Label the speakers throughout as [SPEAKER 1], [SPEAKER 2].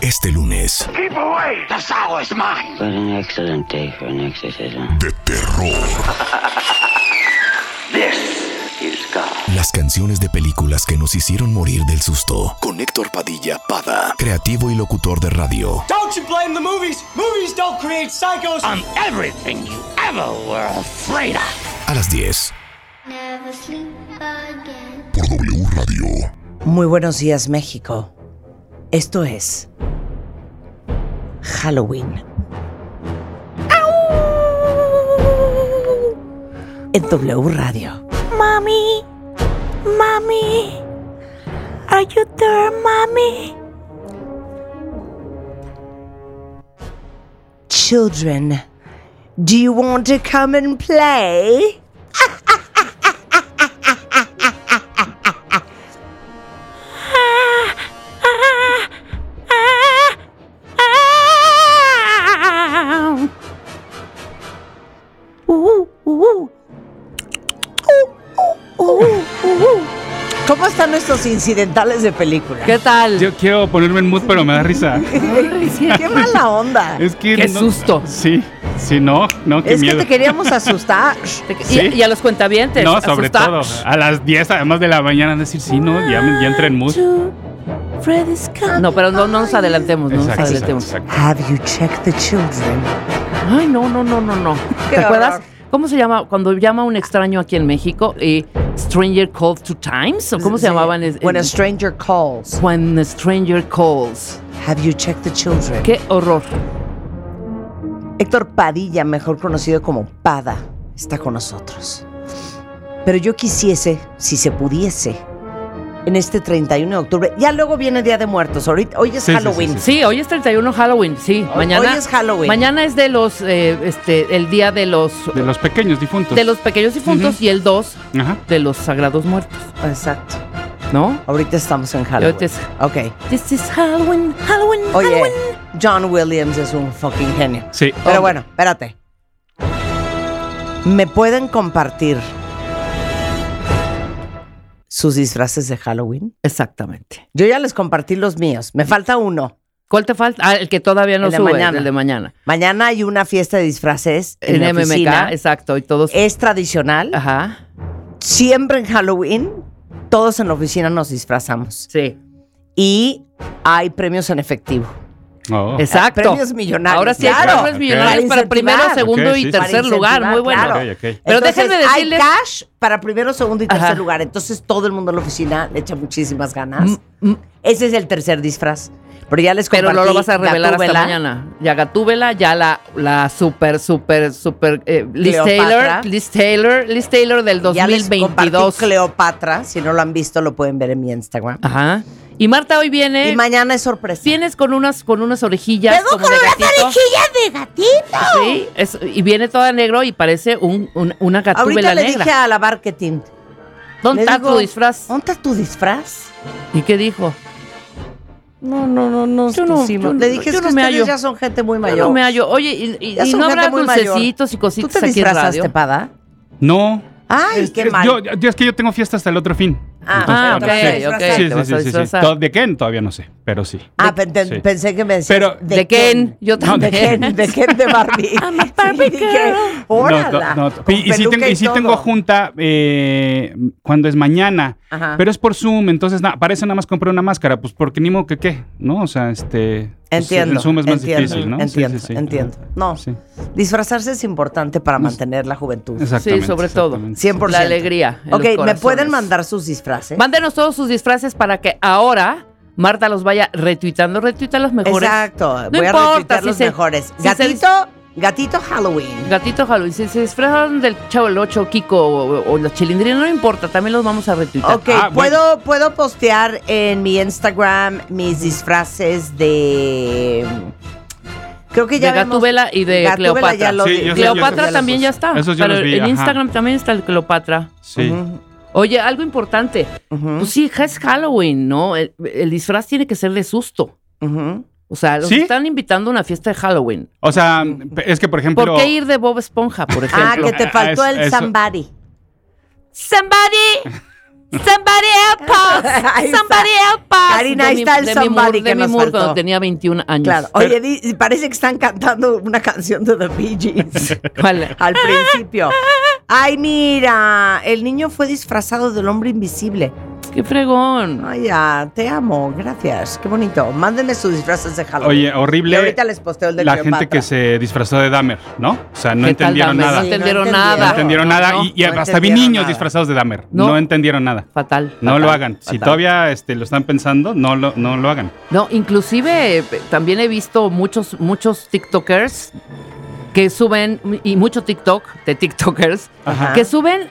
[SPEAKER 1] Este lunes.
[SPEAKER 2] Keep away.
[SPEAKER 3] The sour is mine.
[SPEAKER 4] What an excellent day for an exorcism.
[SPEAKER 1] De terror.
[SPEAKER 2] This is God.
[SPEAKER 1] Las canciones de películas que nos hicieron morir del susto. Con Héctor Padilla Pada, creativo y locutor de radio.
[SPEAKER 5] Don't you blame the movies. Movies don't create psychos.
[SPEAKER 3] I'm everything you ever were afraid of.
[SPEAKER 1] A las 10.
[SPEAKER 6] Never sleep again.
[SPEAKER 1] Por W Radio.
[SPEAKER 7] Muy buenos días, México. Esto es Halloween. En W Radio.
[SPEAKER 8] Mommy, mommy, are you there, mommy?
[SPEAKER 7] Children, do you want to come and play? Incidentales de película?
[SPEAKER 9] ¿Qué tal?
[SPEAKER 10] Yo quiero ponerme en mood, pero me da risa.
[SPEAKER 7] Qué mala onda.
[SPEAKER 10] Es que.
[SPEAKER 9] Qué
[SPEAKER 10] no-
[SPEAKER 9] susto.
[SPEAKER 10] Sí, sí, no, no, qué
[SPEAKER 7] Es que
[SPEAKER 10] miedo.
[SPEAKER 7] te queríamos asustar.
[SPEAKER 9] Y-
[SPEAKER 10] Sí.
[SPEAKER 9] Y, a los cuentavientes.
[SPEAKER 10] No, sobre
[SPEAKER 9] asustar.
[SPEAKER 10] todo. A las 10, además de la mañana, decir, sí, no, ya, ya entré en mood.
[SPEAKER 9] No, pero no, no nos adelantemos, no nos adelantemos.
[SPEAKER 10] exacto.
[SPEAKER 7] Have you checked the children?
[SPEAKER 9] Ay, no, no, no, no, no. ¿Te acuerdas? ¿Cómo se llama? Cuando llama un extraño aquí en México, eh, Stranger Called Two Times, ¿o cómo se llamaban?
[SPEAKER 7] When a stranger calls.
[SPEAKER 9] When a Stranger Calls.
[SPEAKER 7] Have you checked the children?
[SPEAKER 9] Qué horror.
[SPEAKER 7] Héctor Padilla, mejor conocido como Pada, está con nosotros. Pero yo quisiese, si se pudiese, en este 31 de octubre, ya luego viene Día de Muertos, ahorita, hoy es
[SPEAKER 10] Sí, sí,
[SPEAKER 7] Halloween.
[SPEAKER 10] sí,
[SPEAKER 9] Sí, hoy es 31 Halloween, sí.
[SPEAKER 7] Hoy-
[SPEAKER 9] mañana
[SPEAKER 7] hoy es Halloween.
[SPEAKER 9] Mañana es de los, eh, este, el día de los,
[SPEAKER 10] De los pequeños difuntos.
[SPEAKER 9] de los pequeños difuntos y el 2
[SPEAKER 10] Ajá.
[SPEAKER 9] de los sagrados muertos,
[SPEAKER 7] Exacto.
[SPEAKER 9] ¿no?
[SPEAKER 7] Ahorita estamos en Halloween.
[SPEAKER 9] ahorita es-
[SPEAKER 7] Ok.
[SPEAKER 9] This is Halloween, Halloween,
[SPEAKER 7] Oye,
[SPEAKER 9] Halloween.
[SPEAKER 7] John Williams es un fucking genio.
[SPEAKER 10] Sí.
[SPEAKER 7] Pero bueno, espérate. ¿Me pueden compartir sus disfraces de Halloween?
[SPEAKER 9] Exactamente.
[SPEAKER 7] Yo ya les compartí los míos. Me falta uno.
[SPEAKER 9] ¿Cuál te falta? Ah, el que todavía no
[SPEAKER 7] El de mañana.
[SPEAKER 9] el de mañana.
[SPEAKER 7] Mañana hay una fiesta de disfraces en,
[SPEAKER 9] MMK,
[SPEAKER 7] oficina.
[SPEAKER 9] exacto, y todos.
[SPEAKER 7] Es tradicional.
[SPEAKER 9] Ajá,
[SPEAKER 7] Siempre en Halloween, todos en la oficina nos disfrazamos.
[SPEAKER 9] sí.
[SPEAKER 7] Y hay premios en efectivo.
[SPEAKER 10] Oh.
[SPEAKER 9] Exacto.
[SPEAKER 7] Premios millonarios.
[SPEAKER 9] Ahora sí hay
[SPEAKER 7] claro.
[SPEAKER 9] premios millonarios para
[SPEAKER 7] Para
[SPEAKER 9] primero, segundo
[SPEAKER 10] Ok,
[SPEAKER 9] y
[SPEAKER 10] sí,
[SPEAKER 9] tercer lugar. Muy bueno.
[SPEAKER 7] claro.
[SPEAKER 10] Ok, ok.
[SPEAKER 9] Pero
[SPEAKER 7] Entonces,
[SPEAKER 9] déjenme decirles.
[SPEAKER 7] Hay cash para primero, segundo y tercer
[SPEAKER 9] Ajá.
[SPEAKER 7] lugar. Entonces todo el mundo en la oficina le echa muchísimas ganas.
[SPEAKER 9] Mm, mm.
[SPEAKER 7] Ese es el tercer disfraz. Pero ya les
[SPEAKER 9] Pero no lo vas a revelar hasta
[SPEAKER 7] Gatúbela.
[SPEAKER 9] mañana. Ya Gatúbela, ya la, la super, super, super eh, Liz
[SPEAKER 7] Cleopatra.
[SPEAKER 9] Taylor, Liz Taylor, Liz Taylor del
[SPEAKER 7] Ya les compartí
[SPEAKER 9] 2022.
[SPEAKER 7] Cleopatra. Si no lo han visto, lo pueden ver en mi Instagram.
[SPEAKER 9] Ajá. Y Marta hoy viene.
[SPEAKER 7] Y mañana es sorpresa.
[SPEAKER 9] Vienes con unas, con unas orejillas
[SPEAKER 8] Vengo
[SPEAKER 9] como
[SPEAKER 8] con
[SPEAKER 9] de
[SPEAKER 8] unas
[SPEAKER 9] gatito.
[SPEAKER 8] orejillas de gatito.
[SPEAKER 9] Sí, es- y viene toda negro y parece un, un- una
[SPEAKER 7] Ahorita
[SPEAKER 9] gatúbela
[SPEAKER 7] le
[SPEAKER 9] negra.
[SPEAKER 7] dije a la marketing.
[SPEAKER 9] ¿Dónde
[SPEAKER 7] le
[SPEAKER 9] está
[SPEAKER 7] digo,
[SPEAKER 9] tu disfraz?
[SPEAKER 7] ¿Dónde está tu disfraz?
[SPEAKER 9] ¿Y qué dijo?
[SPEAKER 7] No, no, no, no.
[SPEAKER 9] Yo no- yo
[SPEAKER 7] le dije,
[SPEAKER 9] yo
[SPEAKER 7] es que
[SPEAKER 9] no me
[SPEAKER 7] ustedes
[SPEAKER 9] hallo.
[SPEAKER 7] ya son gente muy
[SPEAKER 9] Yo
[SPEAKER 7] mayor.
[SPEAKER 9] no me hallo. Oye, y, y-
[SPEAKER 7] Ya
[SPEAKER 9] y
[SPEAKER 7] son
[SPEAKER 9] no habrá
[SPEAKER 7] muy mayor.
[SPEAKER 9] dulcecitos y
[SPEAKER 7] ¿Tú
[SPEAKER 9] cositas
[SPEAKER 7] te
[SPEAKER 9] aquí en
[SPEAKER 7] disfrazaste,
[SPEAKER 9] radio.
[SPEAKER 7] Pada?
[SPEAKER 10] No.
[SPEAKER 7] Ay,
[SPEAKER 10] Es-
[SPEAKER 7] qué
[SPEAKER 10] es-
[SPEAKER 7] mal.
[SPEAKER 10] Yo, yo- es que yo tengo fiesta hasta el otro fin.
[SPEAKER 7] Ah,
[SPEAKER 9] Ah,
[SPEAKER 7] pero
[SPEAKER 9] ok, ok.
[SPEAKER 10] Sí, sí, sí, sí, sí.
[SPEAKER 9] disfrazar.
[SPEAKER 10] To- ¿De quién? Todavía no sé, pero sí.
[SPEAKER 7] Ah, pe- te-
[SPEAKER 10] Sí.
[SPEAKER 7] pensé que me decías.
[SPEAKER 10] Pero-
[SPEAKER 9] ¿De Ken? Yo
[SPEAKER 10] No,
[SPEAKER 7] ¿De
[SPEAKER 9] también.
[SPEAKER 7] Ken? ¿De Ken de Barbie?
[SPEAKER 8] I'm a Barbie
[SPEAKER 7] Y dije,
[SPEAKER 8] girl.
[SPEAKER 7] órala,
[SPEAKER 10] No, no, no.
[SPEAKER 7] con
[SPEAKER 10] Y, y sí,
[SPEAKER 7] peluca
[SPEAKER 10] tengo, y sí
[SPEAKER 7] todo.
[SPEAKER 10] tengo junta eh, cuando es mañana,
[SPEAKER 7] Ajá.
[SPEAKER 10] pero es por Zoom, entonces na- para eso nada más compré una máscara, pues porque ni modo que qué, ¿no? O sea, este... pues,
[SPEAKER 7] Entiendo.
[SPEAKER 10] el Zoom es más
[SPEAKER 7] entiendo,
[SPEAKER 10] difícil, ¿no? Sí,
[SPEAKER 7] Entiendo,
[SPEAKER 10] sí, sí.
[SPEAKER 7] entiendo. No,
[SPEAKER 10] Sí.
[SPEAKER 7] disfrazarse es importante para mantener la juventud.
[SPEAKER 10] Exactamente.
[SPEAKER 9] Sí, sobre todo.
[SPEAKER 10] exactamente.
[SPEAKER 7] 100%.
[SPEAKER 9] La alegría. en
[SPEAKER 7] Ok, ¿me
[SPEAKER 9] corazones.
[SPEAKER 7] pueden mandar sus disfraces?
[SPEAKER 9] Mándenos todos sus disfraces para que ahora Marta los vaya retuitando. Retuita los mejores.
[SPEAKER 7] Exacto,
[SPEAKER 9] No
[SPEAKER 7] voy a
[SPEAKER 9] importa si
[SPEAKER 7] los
[SPEAKER 9] se-
[SPEAKER 7] mejores.
[SPEAKER 9] si se
[SPEAKER 7] Gatito, gatito Halloween.
[SPEAKER 9] Gatito Halloween. Si se disfrazaron del Chavo el 8, Kiko o, o la chilindrina, no importa. También los vamos a retuitar.
[SPEAKER 7] Ok,
[SPEAKER 10] Ah,
[SPEAKER 7] ¿puedo, puedo postear en mi Instagram mis disfraces de... Creo que ya
[SPEAKER 9] de Gatúbela y de Cleopatra.
[SPEAKER 7] ya lo
[SPEAKER 10] Sí,
[SPEAKER 9] Cleopatra
[SPEAKER 10] sé.
[SPEAKER 9] también ya está.
[SPEAKER 10] Esos yo
[SPEAKER 9] pero
[SPEAKER 10] los vi,
[SPEAKER 9] en
[SPEAKER 10] ajá.
[SPEAKER 9] Instagram también está el Cleopatra.
[SPEAKER 10] Sí.
[SPEAKER 9] Oye, algo importante. Pues sí, es Halloween, ¿no? El, el disfraz tiene que ser de susto. O sea, los
[SPEAKER 10] ¿Sí?
[SPEAKER 9] están invitando a una fiesta de Halloween.
[SPEAKER 10] O sea, es que por ejemplo...
[SPEAKER 9] ¿Por qué ir de Bob Esponja, por
[SPEAKER 7] Ah,
[SPEAKER 9] ejemplo?
[SPEAKER 7] que te
[SPEAKER 10] Ah,
[SPEAKER 7] faltó
[SPEAKER 10] es-
[SPEAKER 7] el
[SPEAKER 10] eso.
[SPEAKER 7] somebody.
[SPEAKER 8] Somebody, somebody help us. Somebody help us.
[SPEAKER 7] Karina, ahí está el
[SPEAKER 9] Demi
[SPEAKER 7] somebody
[SPEAKER 9] Moore,
[SPEAKER 7] que
[SPEAKER 9] Demi
[SPEAKER 7] nos
[SPEAKER 9] Moore
[SPEAKER 7] faltó.
[SPEAKER 9] cuando tenía 21 años.
[SPEAKER 7] Claro. Oye, di- parece que están cantando una canción de The Bee Gees
[SPEAKER 9] ¿Cuál?
[SPEAKER 7] al principio. Ay, mira, el niño fue disfrazado del hombre invisible.
[SPEAKER 9] Qué fregón.
[SPEAKER 7] Ay, ya, te amo, gracias. Qué bonito. Mándenme sus disfraces de Halloween.
[SPEAKER 10] Oye, horrible
[SPEAKER 7] Y ahorita les posteo el de
[SPEAKER 10] la gente que se disfrazó de Dahmer, ¿no? O sea, no
[SPEAKER 9] ¿Qué tal,
[SPEAKER 10] entendieron
[SPEAKER 9] Dahmer?
[SPEAKER 10] nada.
[SPEAKER 9] No
[SPEAKER 7] Sí, no
[SPEAKER 9] entendieron
[SPEAKER 7] entendieron.
[SPEAKER 10] No
[SPEAKER 9] nada.
[SPEAKER 10] entendieron
[SPEAKER 9] No,
[SPEAKER 10] nada
[SPEAKER 9] no.
[SPEAKER 10] y, y
[SPEAKER 7] no
[SPEAKER 10] hasta vi niños
[SPEAKER 7] nada.
[SPEAKER 10] disfrazados de Dahmer.
[SPEAKER 9] No.
[SPEAKER 10] No, entendieron nada.
[SPEAKER 9] Fatal.
[SPEAKER 10] No
[SPEAKER 9] fatal,
[SPEAKER 10] lo hagan. Si todavía este, lo están pensando, no lo, no lo hagan.
[SPEAKER 9] No, inclusive eh, también he visto muchos, muchos TikTokers que suben, y mucho TikTok de TikTokers,
[SPEAKER 7] Ajá.
[SPEAKER 9] que suben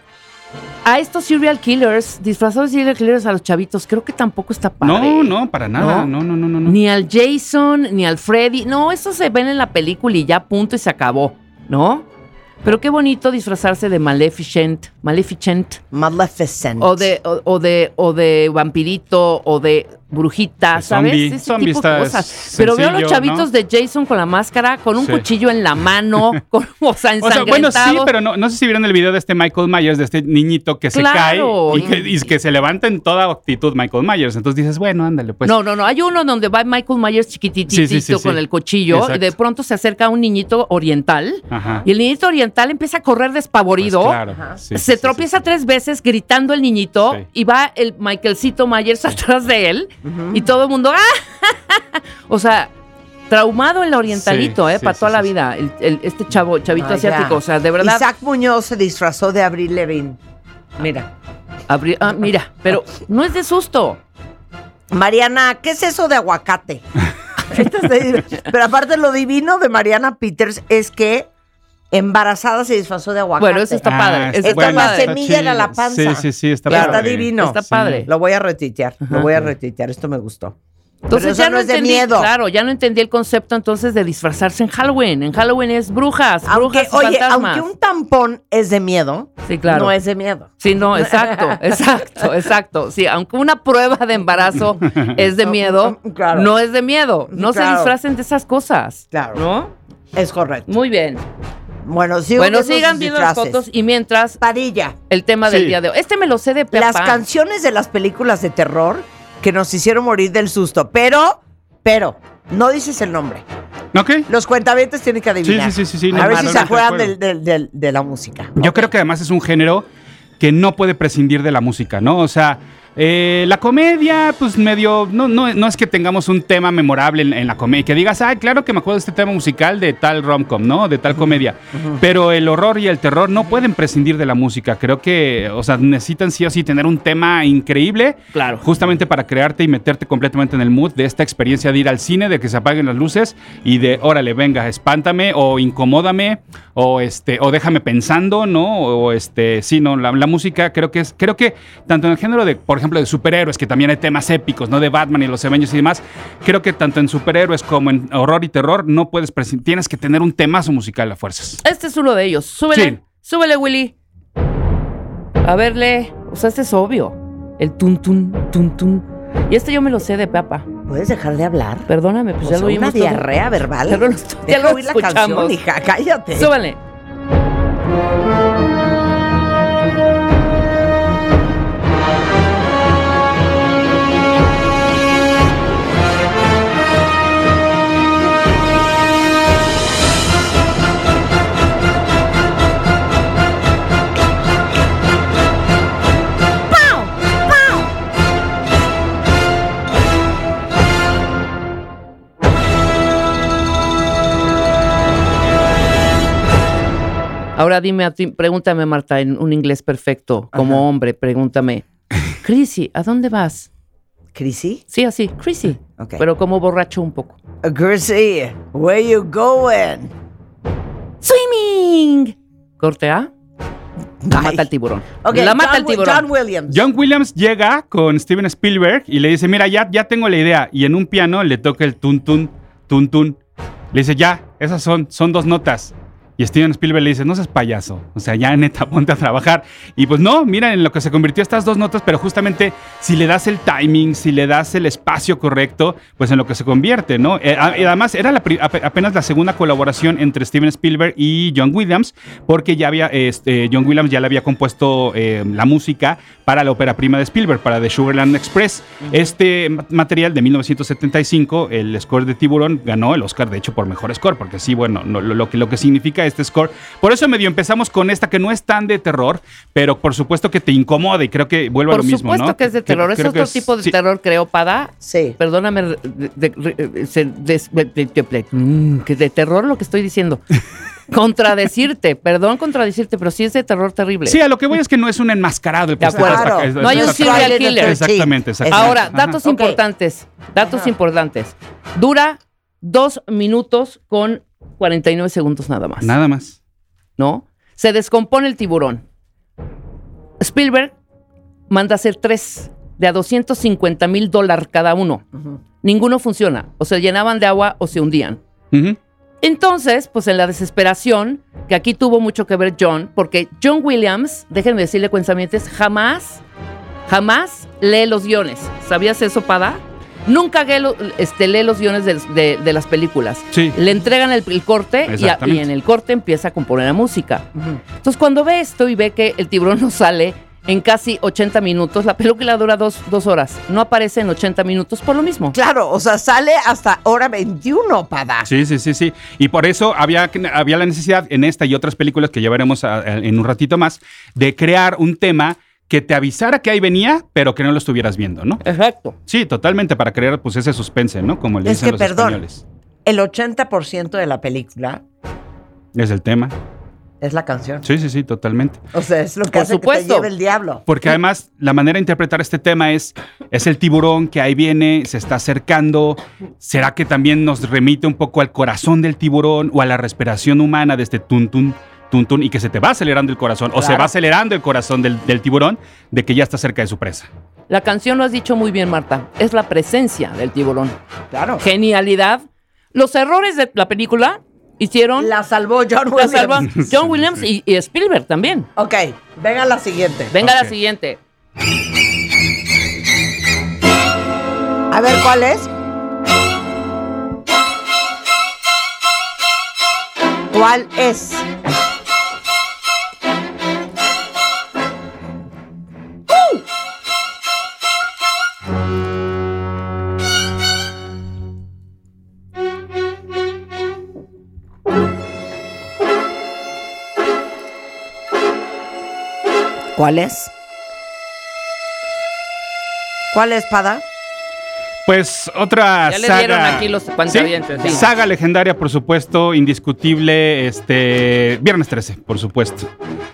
[SPEAKER 9] a estos serial killers, disfrazados de serial killers a los chavitos. Creo que tampoco está padre.
[SPEAKER 10] No, no, para nada.
[SPEAKER 9] ¿No?
[SPEAKER 10] No, no, no.
[SPEAKER 9] Ni al Jason, ni al Freddy. No, eso se ven en la película y ya punto y se acabó, ¿no? Pero qué bonito disfrazarse de Maleficent, Maleficent,
[SPEAKER 7] Maleficent.
[SPEAKER 9] o de, o, o de, o de vampirito, o de brujita,
[SPEAKER 10] De
[SPEAKER 9] ¿sabes?
[SPEAKER 10] zombie.
[SPEAKER 9] Ese
[SPEAKER 10] Zombie
[SPEAKER 9] tipo de cosas. Pero veo a los chavitos
[SPEAKER 10] ¿no?
[SPEAKER 9] de Jason con la máscara, con un
[SPEAKER 10] Sí.
[SPEAKER 9] cuchillo en la mano, con, o sea,
[SPEAKER 10] O sea, bueno, sí,
[SPEAKER 9] ensangrentados.
[SPEAKER 10] pero no, no sé si vieron el video de este Michael Myers, de este niñito que se
[SPEAKER 9] Claro.
[SPEAKER 10] cae y que, y que se levanta en toda actitud Michael Myers. Entonces dices, bueno, ándale, pues.
[SPEAKER 9] no, no, no. Hay uno donde va Michael Myers chiquititito
[SPEAKER 10] Sí, sí, sí, sí.
[SPEAKER 9] con el cuchillo y de pronto se acerca un niñito oriental
[SPEAKER 10] Ajá.
[SPEAKER 9] y el niñito oriental empieza a correr
[SPEAKER 10] Pues
[SPEAKER 9] despavorido.
[SPEAKER 10] claro. Sí,
[SPEAKER 9] se tropieza
[SPEAKER 10] sí.
[SPEAKER 9] tres veces gritando el niñito
[SPEAKER 10] Sí.
[SPEAKER 9] y va el Michaelcito Myers atrás de él y todo el mundo ¡ah! o sea traumado el orientalito
[SPEAKER 10] Sí,
[SPEAKER 9] eh
[SPEAKER 10] sí,
[SPEAKER 9] para
[SPEAKER 10] sí,
[SPEAKER 9] toda la
[SPEAKER 10] sí,
[SPEAKER 9] vida el, el- este chavo chavito
[SPEAKER 7] ya.
[SPEAKER 9] asiático o sea de verdad
[SPEAKER 7] Isaac Muñoz se disfrazó de Abril Levin. Mira.
[SPEAKER 9] abri- ah, mira pero no es de susto
[SPEAKER 7] Mariana, ¿qué es eso de aguacate? Pero aparte lo divino de Mariana Peters es que embarazada se disfrazó de aguacate.
[SPEAKER 9] bueno eso está padre
[SPEAKER 10] Ah,
[SPEAKER 7] Esta
[SPEAKER 9] está
[SPEAKER 7] es la semilla era la panza.
[SPEAKER 10] Sí, sí, sí, está
[SPEAKER 7] Está
[SPEAKER 10] padre.
[SPEAKER 7] divino.
[SPEAKER 9] Está padre.
[SPEAKER 7] Lo voy a retuitear, lo voy a retuitear, esto me gustó.
[SPEAKER 9] entonces ya
[SPEAKER 7] no
[SPEAKER 9] no
[SPEAKER 7] es de
[SPEAKER 9] entendí
[SPEAKER 7] miedo.
[SPEAKER 9] claro ya no entendí el concepto entonces de disfrazarse en Halloween en Halloween es brujas
[SPEAKER 7] Aunque,
[SPEAKER 9] brujas y
[SPEAKER 7] oye,
[SPEAKER 9] fantasmas.
[SPEAKER 7] aunque un tampón es de miedo,
[SPEAKER 9] sí claro
[SPEAKER 7] no es de miedo.
[SPEAKER 9] Sí, no, exacto, exacto, exacto. Sí, aunque una prueba de embarazo es de miedo,
[SPEAKER 7] Claro.
[SPEAKER 9] no es de miedo. No se disfracen de esas cosas.
[SPEAKER 7] Claro.
[SPEAKER 9] ¿No?
[SPEAKER 7] Es correcto.
[SPEAKER 9] Muy bien.
[SPEAKER 7] Bueno, sigo
[SPEAKER 9] bueno,
[SPEAKER 7] viendo
[SPEAKER 9] sigan viendo las fotos y mientras
[SPEAKER 7] Padilla.
[SPEAKER 9] el tema del
[SPEAKER 10] Sí.
[SPEAKER 9] día de hoy. Este me lo sé de Pepa.
[SPEAKER 7] Las canciones de las películas de terror que nos hicieron morir del susto. Pero, pero, no dices el nombre.
[SPEAKER 10] ¿Ok?
[SPEAKER 7] Los cuentavientes tienen que adivinar.
[SPEAKER 10] Sí, sí, sí, sí, sí,
[SPEAKER 7] A
[SPEAKER 10] no,
[SPEAKER 7] ver si se
[SPEAKER 10] de
[SPEAKER 7] acuerdan de la música.
[SPEAKER 10] Yo creo que además es un género que no puede prescindir de la música, ¿no? O sea, eh, la comedia, pues medio, no, no, no es que tengamos un tema memorable en, en la comedia, que digas, ay, claro que me acuerdo de este tema musical de tal romcom, ¿no? De tal comedia. Pero el horror y el terror no pueden prescindir de la música. Creo que, o sea, necesitan sí o sí tener un tema increíble.
[SPEAKER 9] Claro.
[SPEAKER 10] Justamente para crearte y meterte completamente en el mood de esta experiencia de ir al cine, de que se apaguen las luces y de, órale, venga, espántame o incomódame o este o déjame pensando, ¿no? O este, sí, no, la, la música creo que es creo que tanto en el género de, por ejemplo, de superhéroes, que también hay temas épicos, ¿no? De Batman y los Avengers y demás, creo que tanto en superhéroes como en horror y terror no puedes tienes que tener un temazo musical a fuerzas.
[SPEAKER 9] Este es uno de ellos. Súbele,
[SPEAKER 10] Sí.
[SPEAKER 9] súbele, Willy. A verle. O sea, este es obvio. El tun tun, tun tun. Y este yo me lo sé de Pepa.
[SPEAKER 7] ¿Puedes dejar de hablar?
[SPEAKER 9] Perdóname, pues
[SPEAKER 7] O
[SPEAKER 9] ya
[SPEAKER 7] sea,
[SPEAKER 9] lo oímos
[SPEAKER 7] una
[SPEAKER 9] todo.
[SPEAKER 7] diarrea verbal.
[SPEAKER 9] Ya lo- ya
[SPEAKER 7] Deja
[SPEAKER 9] lo
[SPEAKER 7] oír la
[SPEAKER 9] escuchamos.
[SPEAKER 7] canción, hija, cállate.
[SPEAKER 9] Súbele. Ahora dime a ti, pregúntame, Marta, en un inglés perfecto, como
[SPEAKER 7] Ajá.
[SPEAKER 9] hombre, pregúntame. Chrissy, ¿a dónde vas?
[SPEAKER 7] ¿Chrissy?
[SPEAKER 9] Sí, así, Chrissy.
[SPEAKER 7] Ok.
[SPEAKER 9] Pero como borracho un poco.
[SPEAKER 7] Uh, Chrissy, where you going?
[SPEAKER 9] ¡Swimming! Corte A. La mata el tiburón.
[SPEAKER 7] Ok,
[SPEAKER 9] la mata
[SPEAKER 7] John
[SPEAKER 9] el tiburón.
[SPEAKER 7] John Williams.
[SPEAKER 10] John Williams llega con Steven Spielberg y le dice, mira, ya, ya tengo la idea. Y en un piano le toca el tun tun, tun tun. Le dice, ya, esas son, son dos notas. Y Steven Spielberg le dice, no seas payaso, o sea, ya neta, ponte a trabajar. Y pues no, mira en lo que se convirtió estas dos notas, pero justamente si le das el timing, si le das el espacio correcto, pues en lo que se convierte, ¿no? Eh, además era la apenas la segunda colaboración entre Steven Spielberg y John Williams, porque ya había, este, John Williams ya le había compuesto eh, la música para la ópera prima de Spielberg, para The Sugarland Express. Este ma- material de 1975, el score de Tiburón, ganó el Oscar, de hecho, por mejor score, porque sí, bueno, no, lo, lo que, lo que significa este score. Por eso medio empezamos con esta que no es tan de terror, pero por supuesto que te incomoda y creo que vuelve a
[SPEAKER 9] Por
[SPEAKER 10] lo mismo,
[SPEAKER 9] supuesto
[SPEAKER 10] ¿no?
[SPEAKER 9] que es de terror. Es
[SPEAKER 10] creo que
[SPEAKER 9] otro tipo de
[SPEAKER 10] sí.
[SPEAKER 9] terror, creo, Pada.
[SPEAKER 7] Sí.
[SPEAKER 9] Perdóname, de- de- de- se- des- de- de- de- mm, que de terror lo que estoy diciendo. contradecirte, perdón contradecirte, pero sí es de terror terrible.
[SPEAKER 10] Sí, a lo que voy es que no es un enmascarado el que
[SPEAKER 9] De
[SPEAKER 10] está-
[SPEAKER 9] acuerdo.
[SPEAKER 10] está-
[SPEAKER 9] No hay un serial killer.
[SPEAKER 10] Exactamente, exactamente.
[SPEAKER 9] Ahora, datos importantes. Datos importantes. Dura dos minutos con 49 segundos nada más.
[SPEAKER 10] Nada más.
[SPEAKER 9] ¿No? Se descompone el tiburón. Spielberg manda hacer tres de a 250 mil dólares cada uno. Ninguno funciona. O se llenaban de agua o se hundían. Entonces, pues en la desesperación, que aquí tuvo mucho que ver John, porque John Williams, déjenme decirle cuentamientos, jamás, jamás lee los guiones. ¿Sabías eso, Pada? Nunca lee, lo- este, lee los guiones de, de- de las películas.
[SPEAKER 10] Sí.
[SPEAKER 9] Le entregan el, el corte y, a- y
[SPEAKER 10] Exactamente.
[SPEAKER 9] en el corte empieza a componer la música. Entonces, cuando ve esto y ve que el tiburón no sale en casi 80 minutos, la película dura dos, dos horas, no aparece en 80 minutos por lo mismo.
[SPEAKER 7] Claro, o sea, sale hasta hora 21, Pada.
[SPEAKER 10] Sí, sí, sí, sí. Y por eso había, había la necesidad en esta y otras películas que ya veremos a- a- en un ratito más, de crear un tema que te avisara que ahí venía, pero que no lo estuvieras viendo, ¿no?
[SPEAKER 9] Exacto.
[SPEAKER 10] Sí, totalmente, para crear pues ese suspense, ¿no? Como le
[SPEAKER 7] Es
[SPEAKER 10] dicen
[SPEAKER 7] que,
[SPEAKER 10] los
[SPEAKER 7] perdón.
[SPEAKER 10] españoles.
[SPEAKER 7] El 80% de la película
[SPEAKER 10] Es el tema.
[SPEAKER 7] es la canción.
[SPEAKER 10] Sí, sí, sí, totalmente.
[SPEAKER 7] O sea, es lo que
[SPEAKER 9] Por
[SPEAKER 7] hace que
[SPEAKER 9] supuesto.
[SPEAKER 7] te lleve el diablo.
[SPEAKER 10] Porque además la manera de interpretar este tema es, es el tiburón que ahí viene, se está acercando. ¿Será que también nos remite un poco al corazón del tiburón o a la respiración humana de este tun tun, tun tun y que se te va acelerando el corazón o se va acelerando el corazón del, del tiburón de que ya está cerca de su presa?
[SPEAKER 9] La canción lo has dicho muy bien, Marta. Es la presencia del tiburón.
[SPEAKER 7] Claro.
[SPEAKER 9] Genialidad. Los errores de la película hicieron
[SPEAKER 7] La salvó John
[SPEAKER 9] la
[SPEAKER 7] Williams.
[SPEAKER 9] salva John Williams y, y Spielberg también.
[SPEAKER 7] Ok, venga la siguiente.
[SPEAKER 9] Venga
[SPEAKER 10] Ok.
[SPEAKER 9] la siguiente.
[SPEAKER 7] A ver, ¿cuál es? ¿Cuál es? ¿Cuál es? ¿Cuál es, Pada?
[SPEAKER 10] Pues otra
[SPEAKER 9] Ya le
[SPEAKER 10] saga.
[SPEAKER 9] dieron aquí los cuentavientes, sí.
[SPEAKER 10] Saga legendaria, por supuesto, indiscutible. Este. Viernes 13, por supuesto.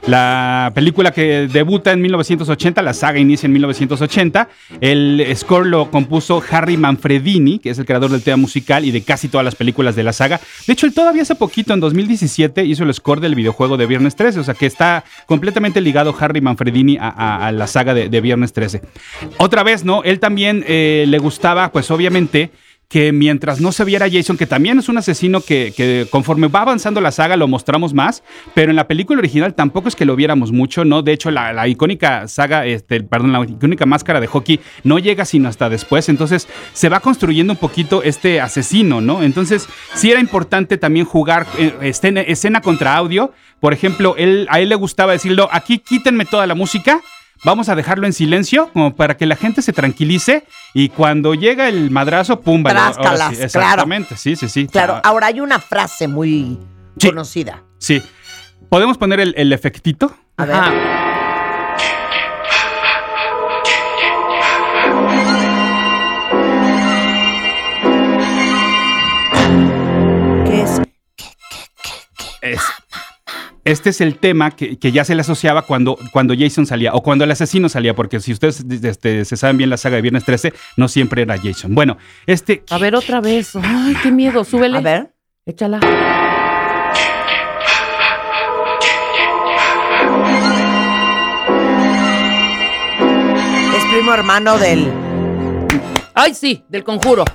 [SPEAKER 10] La película que debuta en 1980, la saga inicia en 1980. El score lo compuso Harry Manfredini, que es el creador del tema musical y de casi todas las películas de la saga. De hecho, él todavía hace poquito, en 2017, hizo el score del videojuego de Viernes 13. O sea que está completamente ligado Harry Manfredini a, la saga de, de Viernes 13. Otra vez, ¿no? Él también eh, le gustaba, pues obviamente, que mientras no se viera Jason, que también es un asesino que, que conforme va avanzando la saga lo mostramos más, pero en la película original tampoco es que lo viéramos mucho, ¿no? De hecho, la, la icónica saga, este, perdón, la icónica máscara de hockey no llega sino hasta después, entonces se va construyendo un poquito este asesino, ¿no? Entonces, sí era importante también jugar eh, escena, escena contra audio. Por ejemplo, él, a él le gustaba decirlo, aquí quítenme toda la música, Vamos a dejarlo en silencio como para que la gente se tranquilice y cuando llega el madrazo, pum, vale, ahora sí,
[SPEAKER 7] Tráscalas, claro.
[SPEAKER 10] Exactamente, sí, sí, sí.
[SPEAKER 7] Claro,
[SPEAKER 10] Ah,
[SPEAKER 7] ahora hay una frase muy
[SPEAKER 10] Sí.
[SPEAKER 7] conocida.
[SPEAKER 10] Sí. ¿Podemos poner el, el efectito?
[SPEAKER 7] A ver. ¿Qué es?
[SPEAKER 10] Es- este es el tema que, que ya se le asociaba cuando, cuando Jason salía o cuando el asesino salía, porque si ustedes este, se saben bien la saga de Viernes 13, no siempre era Jason. Bueno, este...
[SPEAKER 9] A ver otra vez. Ay, qué miedo. Súbele.
[SPEAKER 7] A ver.
[SPEAKER 9] Échala.
[SPEAKER 7] Es primo hermano del.
[SPEAKER 9] Ay, sí, del conjuro.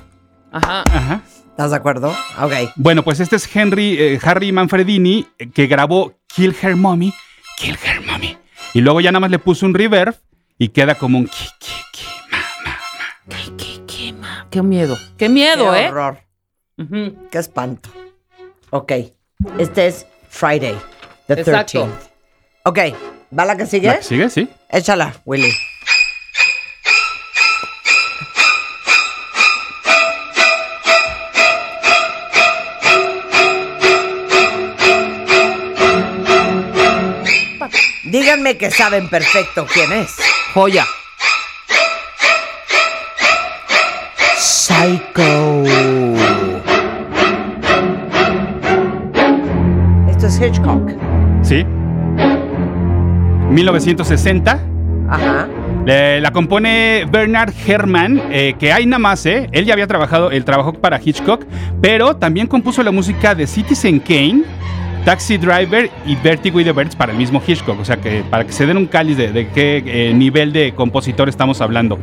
[SPEAKER 9] Ajá.
[SPEAKER 10] Ajá.
[SPEAKER 7] ¿Estás de acuerdo? Ok.
[SPEAKER 10] Bueno, pues este es Henry, eh, Harry Manfredini, eh, que grabó Kill Her Mommy, Kill Her Mommy. Y luego ya nada más le puso un reverb y queda como un ki, ki, ki, ma, ma, ma.
[SPEAKER 9] Qué miedo. Qué miedo,
[SPEAKER 7] Qué
[SPEAKER 9] ¿eh?
[SPEAKER 7] horror.
[SPEAKER 9] Ujú.
[SPEAKER 7] Qué espanto. Ok. Este es Friday, the
[SPEAKER 9] Exacto.
[SPEAKER 7] 13th. Ok. ¿Va la que sigue?
[SPEAKER 10] ¿La que sigue? Sí.
[SPEAKER 7] Échala, Willy. Díganme que saben perfecto quién es.
[SPEAKER 9] Joya.
[SPEAKER 7] Psycho. Esto es Hitchcock.
[SPEAKER 10] Sí. 1960.
[SPEAKER 7] Ajá.
[SPEAKER 10] Eh, la compone Bernard Herrmann, eh, que hay nada más, ¿eh? Él ya había trabajado, él trabajó para Hitchcock, pero también compuso la música de Citizen Kane, Taxi Driver y Vertigo y the Birds para el mismo Hitchcock. O sea, que para que se den un cáliz de, de qué eh, nivel de compositor estamos hablando.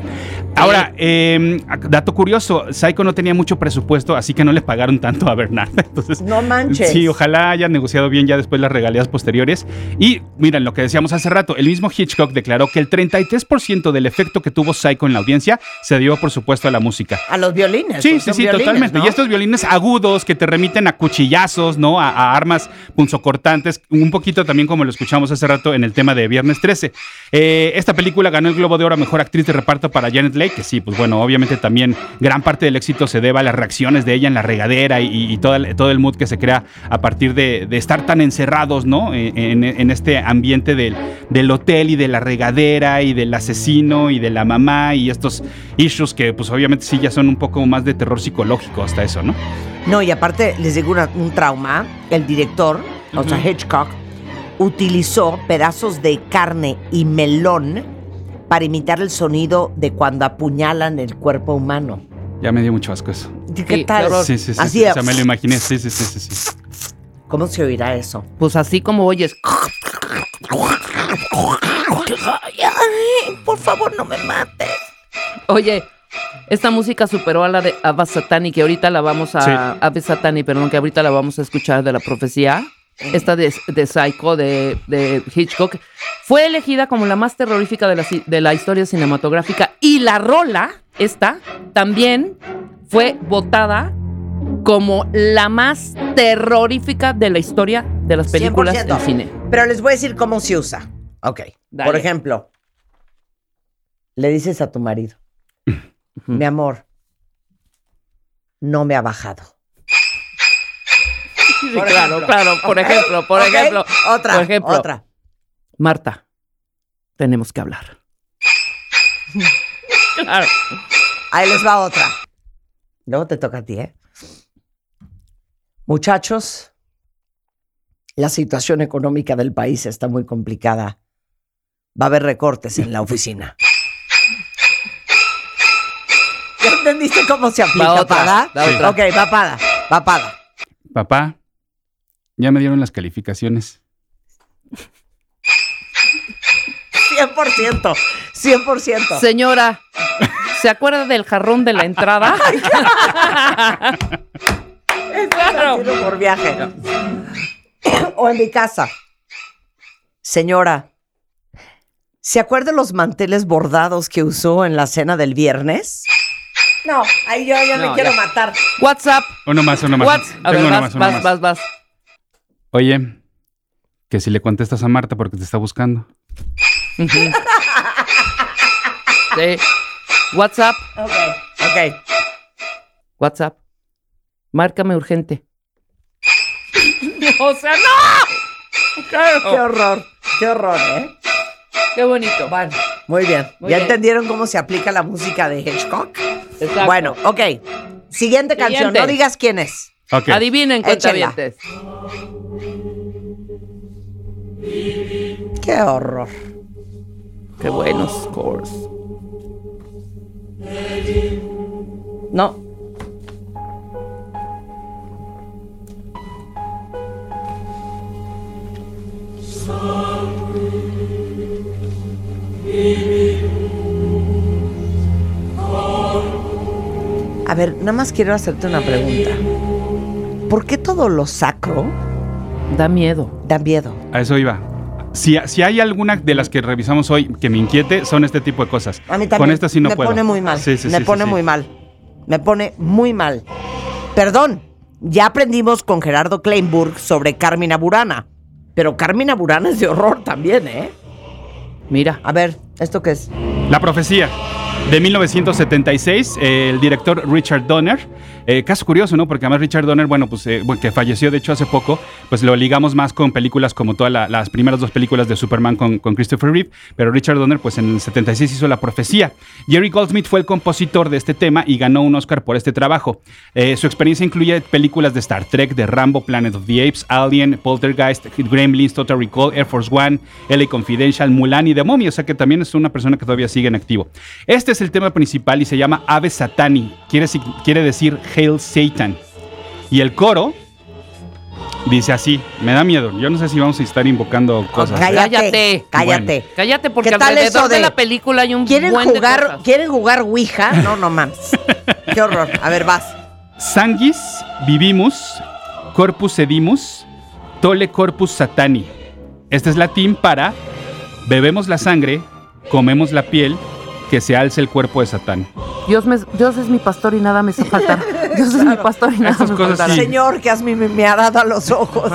[SPEAKER 10] Ahora, eh, dato curioso, Psycho no tenía mucho presupuesto, así que no le pagaron tanto a Bernard. Entonces,
[SPEAKER 7] No manches.
[SPEAKER 10] Sí, ojalá hayan negociado bien ya después las regalías posteriores. Y miren lo que decíamos hace rato, el mismo Hitchcock declaró que el 33% del efecto que tuvo Psycho en la audiencia se dio, por supuesto, a la música.
[SPEAKER 7] A los violines.
[SPEAKER 10] Sí,
[SPEAKER 7] pues,
[SPEAKER 10] sí, sí,
[SPEAKER 7] violines,
[SPEAKER 10] totalmente.
[SPEAKER 7] ¿no?
[SPEAKER 10] Y estos violines agudos que te remiten a cuchillazos, ¿no? A, a armas punzocortantes, un poquito también como lo escuchamos hace rato en el tema de Viernes 13. Eh, esta película ganó el Globo de Oro a Mejor Actriz de Reparto para Janet Leigh, que sí, pues bueno, obviamente también gran parte del éxito se debe a las reacciones de ella en la regadera y, todo, el, todo el mood que se crea a partir de, estar tan encerrados, ¿no? Eh, En, este ambiente del, del hotel y de la regadera y del asesino y de la mamá y estos issues que pues obviamente sí ya son un poco más de terror psicológico hasta eso, ¿no?
[SPEAKER 7] No, y aparte les una- un trauma. El director, o sea, Hitchcock, utilizó pedazos de carne y melón para imitar el sonido de cuando apuñalan el cuerpo humano.
[SPEAKER 10] Ya me dio mucho asco eso.
[SPEAKER 7] ¿Qué
[SPEAKER 9] Sí,
[SPEAKER 7] tal?
[SPEAKER 10] Sí, sí, sí.
[SPEAKER 7] Así
[SPEAKER 10] sí,
[SPEAKER 7] es.
[SPEAKER 10] o sea, me lo imaginé. Sí, sí, sí, sí, sí.
[SPEAKER 7] ¿Cómo se oirá eso?
[SPEAKER 9] Pues así como oyes.
[SPEAKER 8] Ay, por favor, no me mates.
[SPEAKER 9] Oye, esta música superó a la de Ava Satani, que ahorita la vamos a.
[SPEAKER 10] Sí.
[SPEAKER 9] Ava Satani, perdón, que ahorita la vamos a escuchar de la profecía. Esta de, de Psycho de, de Hitchcock fue elegida como la más terrorífica de la, de la historia cinematográfica. Y la rola, esta, también fue votada como la más terrorífica de la historia de las películas
[SPEAKER 7] 100%.
[SPEAKER 9] del cine.
[SPEAKER 7] Pero les voy a decir cómo se usa. Ok.
[SPEAKER 9] Dale.
[SPEAKER 7] Por ejemplo, le dices a tu marido, mi amor, no me ha bajado.
[SPEAKER 9] Sí, claro,
[SPEAKER 7] ejemplo.
[SPEAKER 9] claro. Por ejemplo, por ejemplo.
[SPEAKER 7] Otra,
[SPEAKER 9] por ejemplo.
[SPEAKER 7] otra.
[SPEAKER 9] Marta, tenemos que hablar. claro.
[SPEAKER 7] Ahí les va otra. Luego te toca a ti, ¿eh? Muchachos, la situación económica del país está muy complicada. Va a haber recortes en la oficina. ¿Ya entendiste cómo se aplica,
[SPEAKER 9] Va otra,
[SPEAKER 7] Pada?
[SPEAKER 9] la otra.
[SPEAKER 7] Ok, va Pada, va Pada.
[SPEAKER 10] Papá, ya me dieron las calificaciones.
[SPEAKER 7] 100%, 100%.
[SPEAKER 9] Señora, ¿se acuerda del jarrón de la entrada? claro.
[SPEAKER 7] Por viaje. o en mi casa. Señora, ¿se acuerda los manteles bordados que usó en la cena del viernes? No, ahí yo ya me quiero
[SPEAKER 9] ya.
[SPEAKER 7] matar.
[SPEAKER 9] WhatsApp.
[SPEAKER 10] Uno más, uno más.
[SPEAKER 9] What? A ver,
[SPEAKER 10] Tengo uno
[SPEAKER 9] vas,
[SPEAKER 10] más, uno
[SPEAKER 9] vas,
[SPEAKER 10] más.
[SPEAKER 9] vas, vas.
[SPEAKER 10] Oye, que si le contestas a Marta porque te está buscando.
[SPEAKER 9] Sí. WhatsApp,
[SPEAKER 7] Ok, ok.
[SPEAKER 9] WhatsApp. Márcame urgente. o sea, no. Claro.
[SPEAKER 7] Qué horror, qué horror, ¿eh?
[SPEAKER 9] Qué bonito.
[SPEAKER 7] Bueno, muy bien.
[SPEAKER 9] Muy
[SPEAKER 7] ¿Ya
[SPEAKER 9] bien.
[SPEAKER 7] entendieron cómo se aplica la música de Hitchcock?
[SPEAKER 9] Exacto.
[SPEAKER 7] Bueno, ok. Siguiente canción, no digas quién es.
[SPEAKER 10] Ok.
[SPEAKER 9] Adivinen,
[SPEAKER 7] Échenla. Qué horror.
[SPEAKER 9] Qué buenos scores.
[SPEAKER 7] No. A ver, nada más quiero hacerte una pregunta. ¿Por qué todo lo sacro
[SPEAKER 9] Da miedo.
[SPEAKER 7] da miedo?
[SPEAKER 10] A eso iba. Si, si hay alguna de las que revisamos hoy que me inquiete, son este tipo de cosas.
[SPEAKER 7] A mí también.
[SPEAKER 10] Con esta sí no
[SPEAKER 7] me
[SPEAKER 10] puedo.
[SPEAKER 7] pone muy mal.
[SPEAKER 10] Sí, sí,
[SPEAKER 7] me
[SPEAKER 10] sí,
[SPEAKER 7] pone
[SPEAKER 10] sí, sí.
[SPEAKER 7] muy mal. Me pone muy mal. Perdón, ya aprendimos con Gerardo Kleinburg sobre Carmina Burana. Pero Carmina Burana es de horror también, ¿eh?
[SPEAKER 9] Mira.
[SPEAKER 7] A ver, ¿esto qué es?
[SPEAKER 10] La profecía. De 1976, eh, el director Richard Donner. eh, caso curioso, ¿no? Porque además Richard Donner, bueno, pues eh, que falleció de hecho hace poco, pues lo ligamos más con películas como todas la- las primeras dos películas de Superman con, con Christopher Reeve, pero Richard Donner, pues en el 76 hizo La Profecía. Jerry Goldsmith fue el compositor de este tema y ganó un Oscar por este trabajo. Eh, su experiencia incluye películas de Star Trek, de Rambo, Planet of the Apes, Alien, Poltergeist, Gremlins, Total Recall, Air Force One, LA Confidential, Mulan y The Mummy, o sea que también es una persona que todavía sigue en activo. Este es el tema principal y se llama Ave Satani, quiere, quiere decir Hail Satan. Y el coro dice así, me da miedo, yo no sé si vamos a estar invocando cosas. ¿eh?
[SPEAKER 7] Cállate.
[SPEAKER 9] Cállate.
[SPEAKER 7] Cállate.
[SPEAKER 9] Cállate porque
[SPEAKER 7] ¿Qué tal
[SPEAKER 9] alrededor
[SPEAKER 7] eso
[SPEAKER 9] de...
[SPEAKER 7] de-
[SPEAKER 9] la película hay un
[SPEAKER 7] ¿Quieren
[SPEAKER 9] buen de
[SPEAKER 7] jugar,
[SPEAKER 9] cosas.
[SPEAKER 7] ¿Quieren jugar Ouija? No, no mames. Qué horror. A ver, vas.
[SPEAKER 10] Sanguis vivimus, corpus sedimus, tole corpus satani. Este es latín para bebemos la sangre, comemos la piel, que se alce el cuerpo de Satán.
[SPEAKER 9] Dios, me- Dios es mi pastor y nada me hace faltar. Dios es mi pastor y nada me faltará.
[SPEAKER 10] sí.
[SPEAKER 7] Señor, que has mi, me ha dado a los ojos.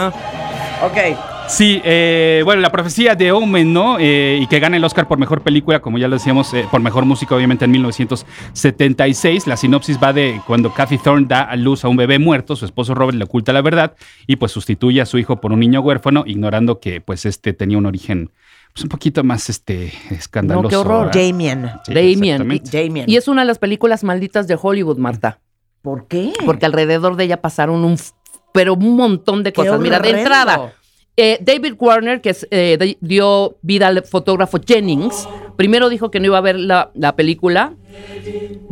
[SPEAKER 7] Ok.
[SPEAKER 10] Sí, eh, bueno, la profecía de Omen, ¿no? Eh, y que gana el Oscar por mejor película, como ya lo decíamos, eh, por mejor música, obviamente en 1976. La sinopsis va de cuando Kathy Thorne da a luz a un bebé muerto, su esposo Robert le oculta la verdad y pues sustituye a su hijo por un niño huérfano, ignorando que pues este tenía un origen pues un poquito más este escandaloso.
[SPEAKER 9] No, qué horror.
[SPEAKER 10] ¿verdad?
[SPEAKER 7] Damien.
[SPEAKER 10] Sí,
[SPEAKER 9] Damien. Y es una de las películas malditas de Hollywood, Marta.
[SPEAKER 7] ¿Por qué?
[SPEAKER 9] Porque alrededor de ella pasaron un, pero un montón de
[SPEAKER 7] Qué
[SPEAKER 9] cosas. Mira, de entrada, eh, David Warner, que es, eh, de- dio vida al fotógrafo Jennings, primero dijo que no iba a ver la, la película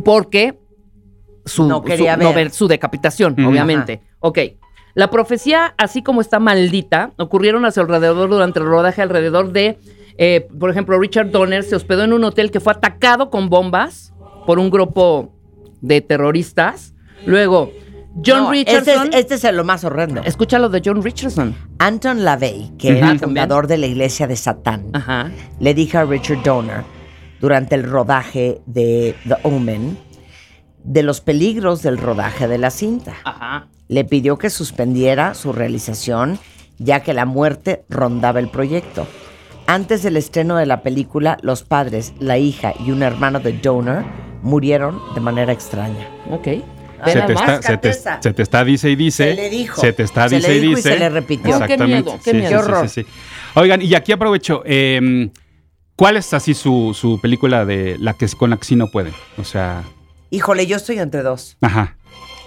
[SPEAKER 9] porque su,
[SPEAKER 7] No quería
[SPEAKER 9] su- no
[SPEAKER 7] ver.
[SPEAKER 9] su decapitación, obviamente. Ok. La profecía, así como está maldita, ocurrieron a su alrededor durante el rodaje alrededor de, eh, por ejemplo, Richard Donner se hospedó en un hotel que fue atacado con bombas por un grupo de terroristas. Luego, John
[SPEAKER 7] No,
[SPEAKER 9] Richardson.
[SPEAKER 7] Este es, este es lo más horrendo.
[SPEAKER 9] Escucha lo de John Richardson.
[SPEAKER 7] Anton LaVey, que era el fundador de la iglesia de Satán,
[SPEAKER 9] Ajá.
[SPEAKER 7] le dijo a Richard Donner durante el rodaje de The Omen de los peligros del rodaje de la cinta.
[SPEAKER 9] Ajá.
[SPEAKER 7] Le pidió que suspendiera su realización ya que la muerte rondaba el proyecto. Antes del estreno de la película, los padres, la hija y un hermano de Donner murieron de manera extraña.
[SPEAKER 9] Ok.
[SPEAKER 10] Se te, está, se, te,
[SPEAKER 7] Cateza.
[SPEAKER 10] se te está, dice y dice.
[SPEAKER 7] Se le dijo.
[SPEAKER 10] Se te está,
[SPEAKER 7] Se
[SPEAKER 10] dice
[SPEAKER 7] le
[SPEAKER 10] y
[SPEAKER 7] dijo y
[SPEAKER 10] dice.
[SPEAKER 7] se le repitió.
[SPEAKER 9] Qué
[SPEAKER 10] Exactamente.
[SPEAKER 9] miedo, qué
[SPEAKER 10] Sí,
[SPEAKER 9] miedo.
[SPEAKER 10] sí,
[SPEAKER 7] Qué
[SPEAKER 10] sí,
[SPEAKER 7] horror.
[SPEAKER 10] sí, sí. Oigan, y aquí aprovecho. eh, ¿Cuál es así su, su película de la que con la que sí no pueden? O sea,
[SPEAKER 7] Híjole, yo estoy entre dos.
[SPEAKER 10] ajá.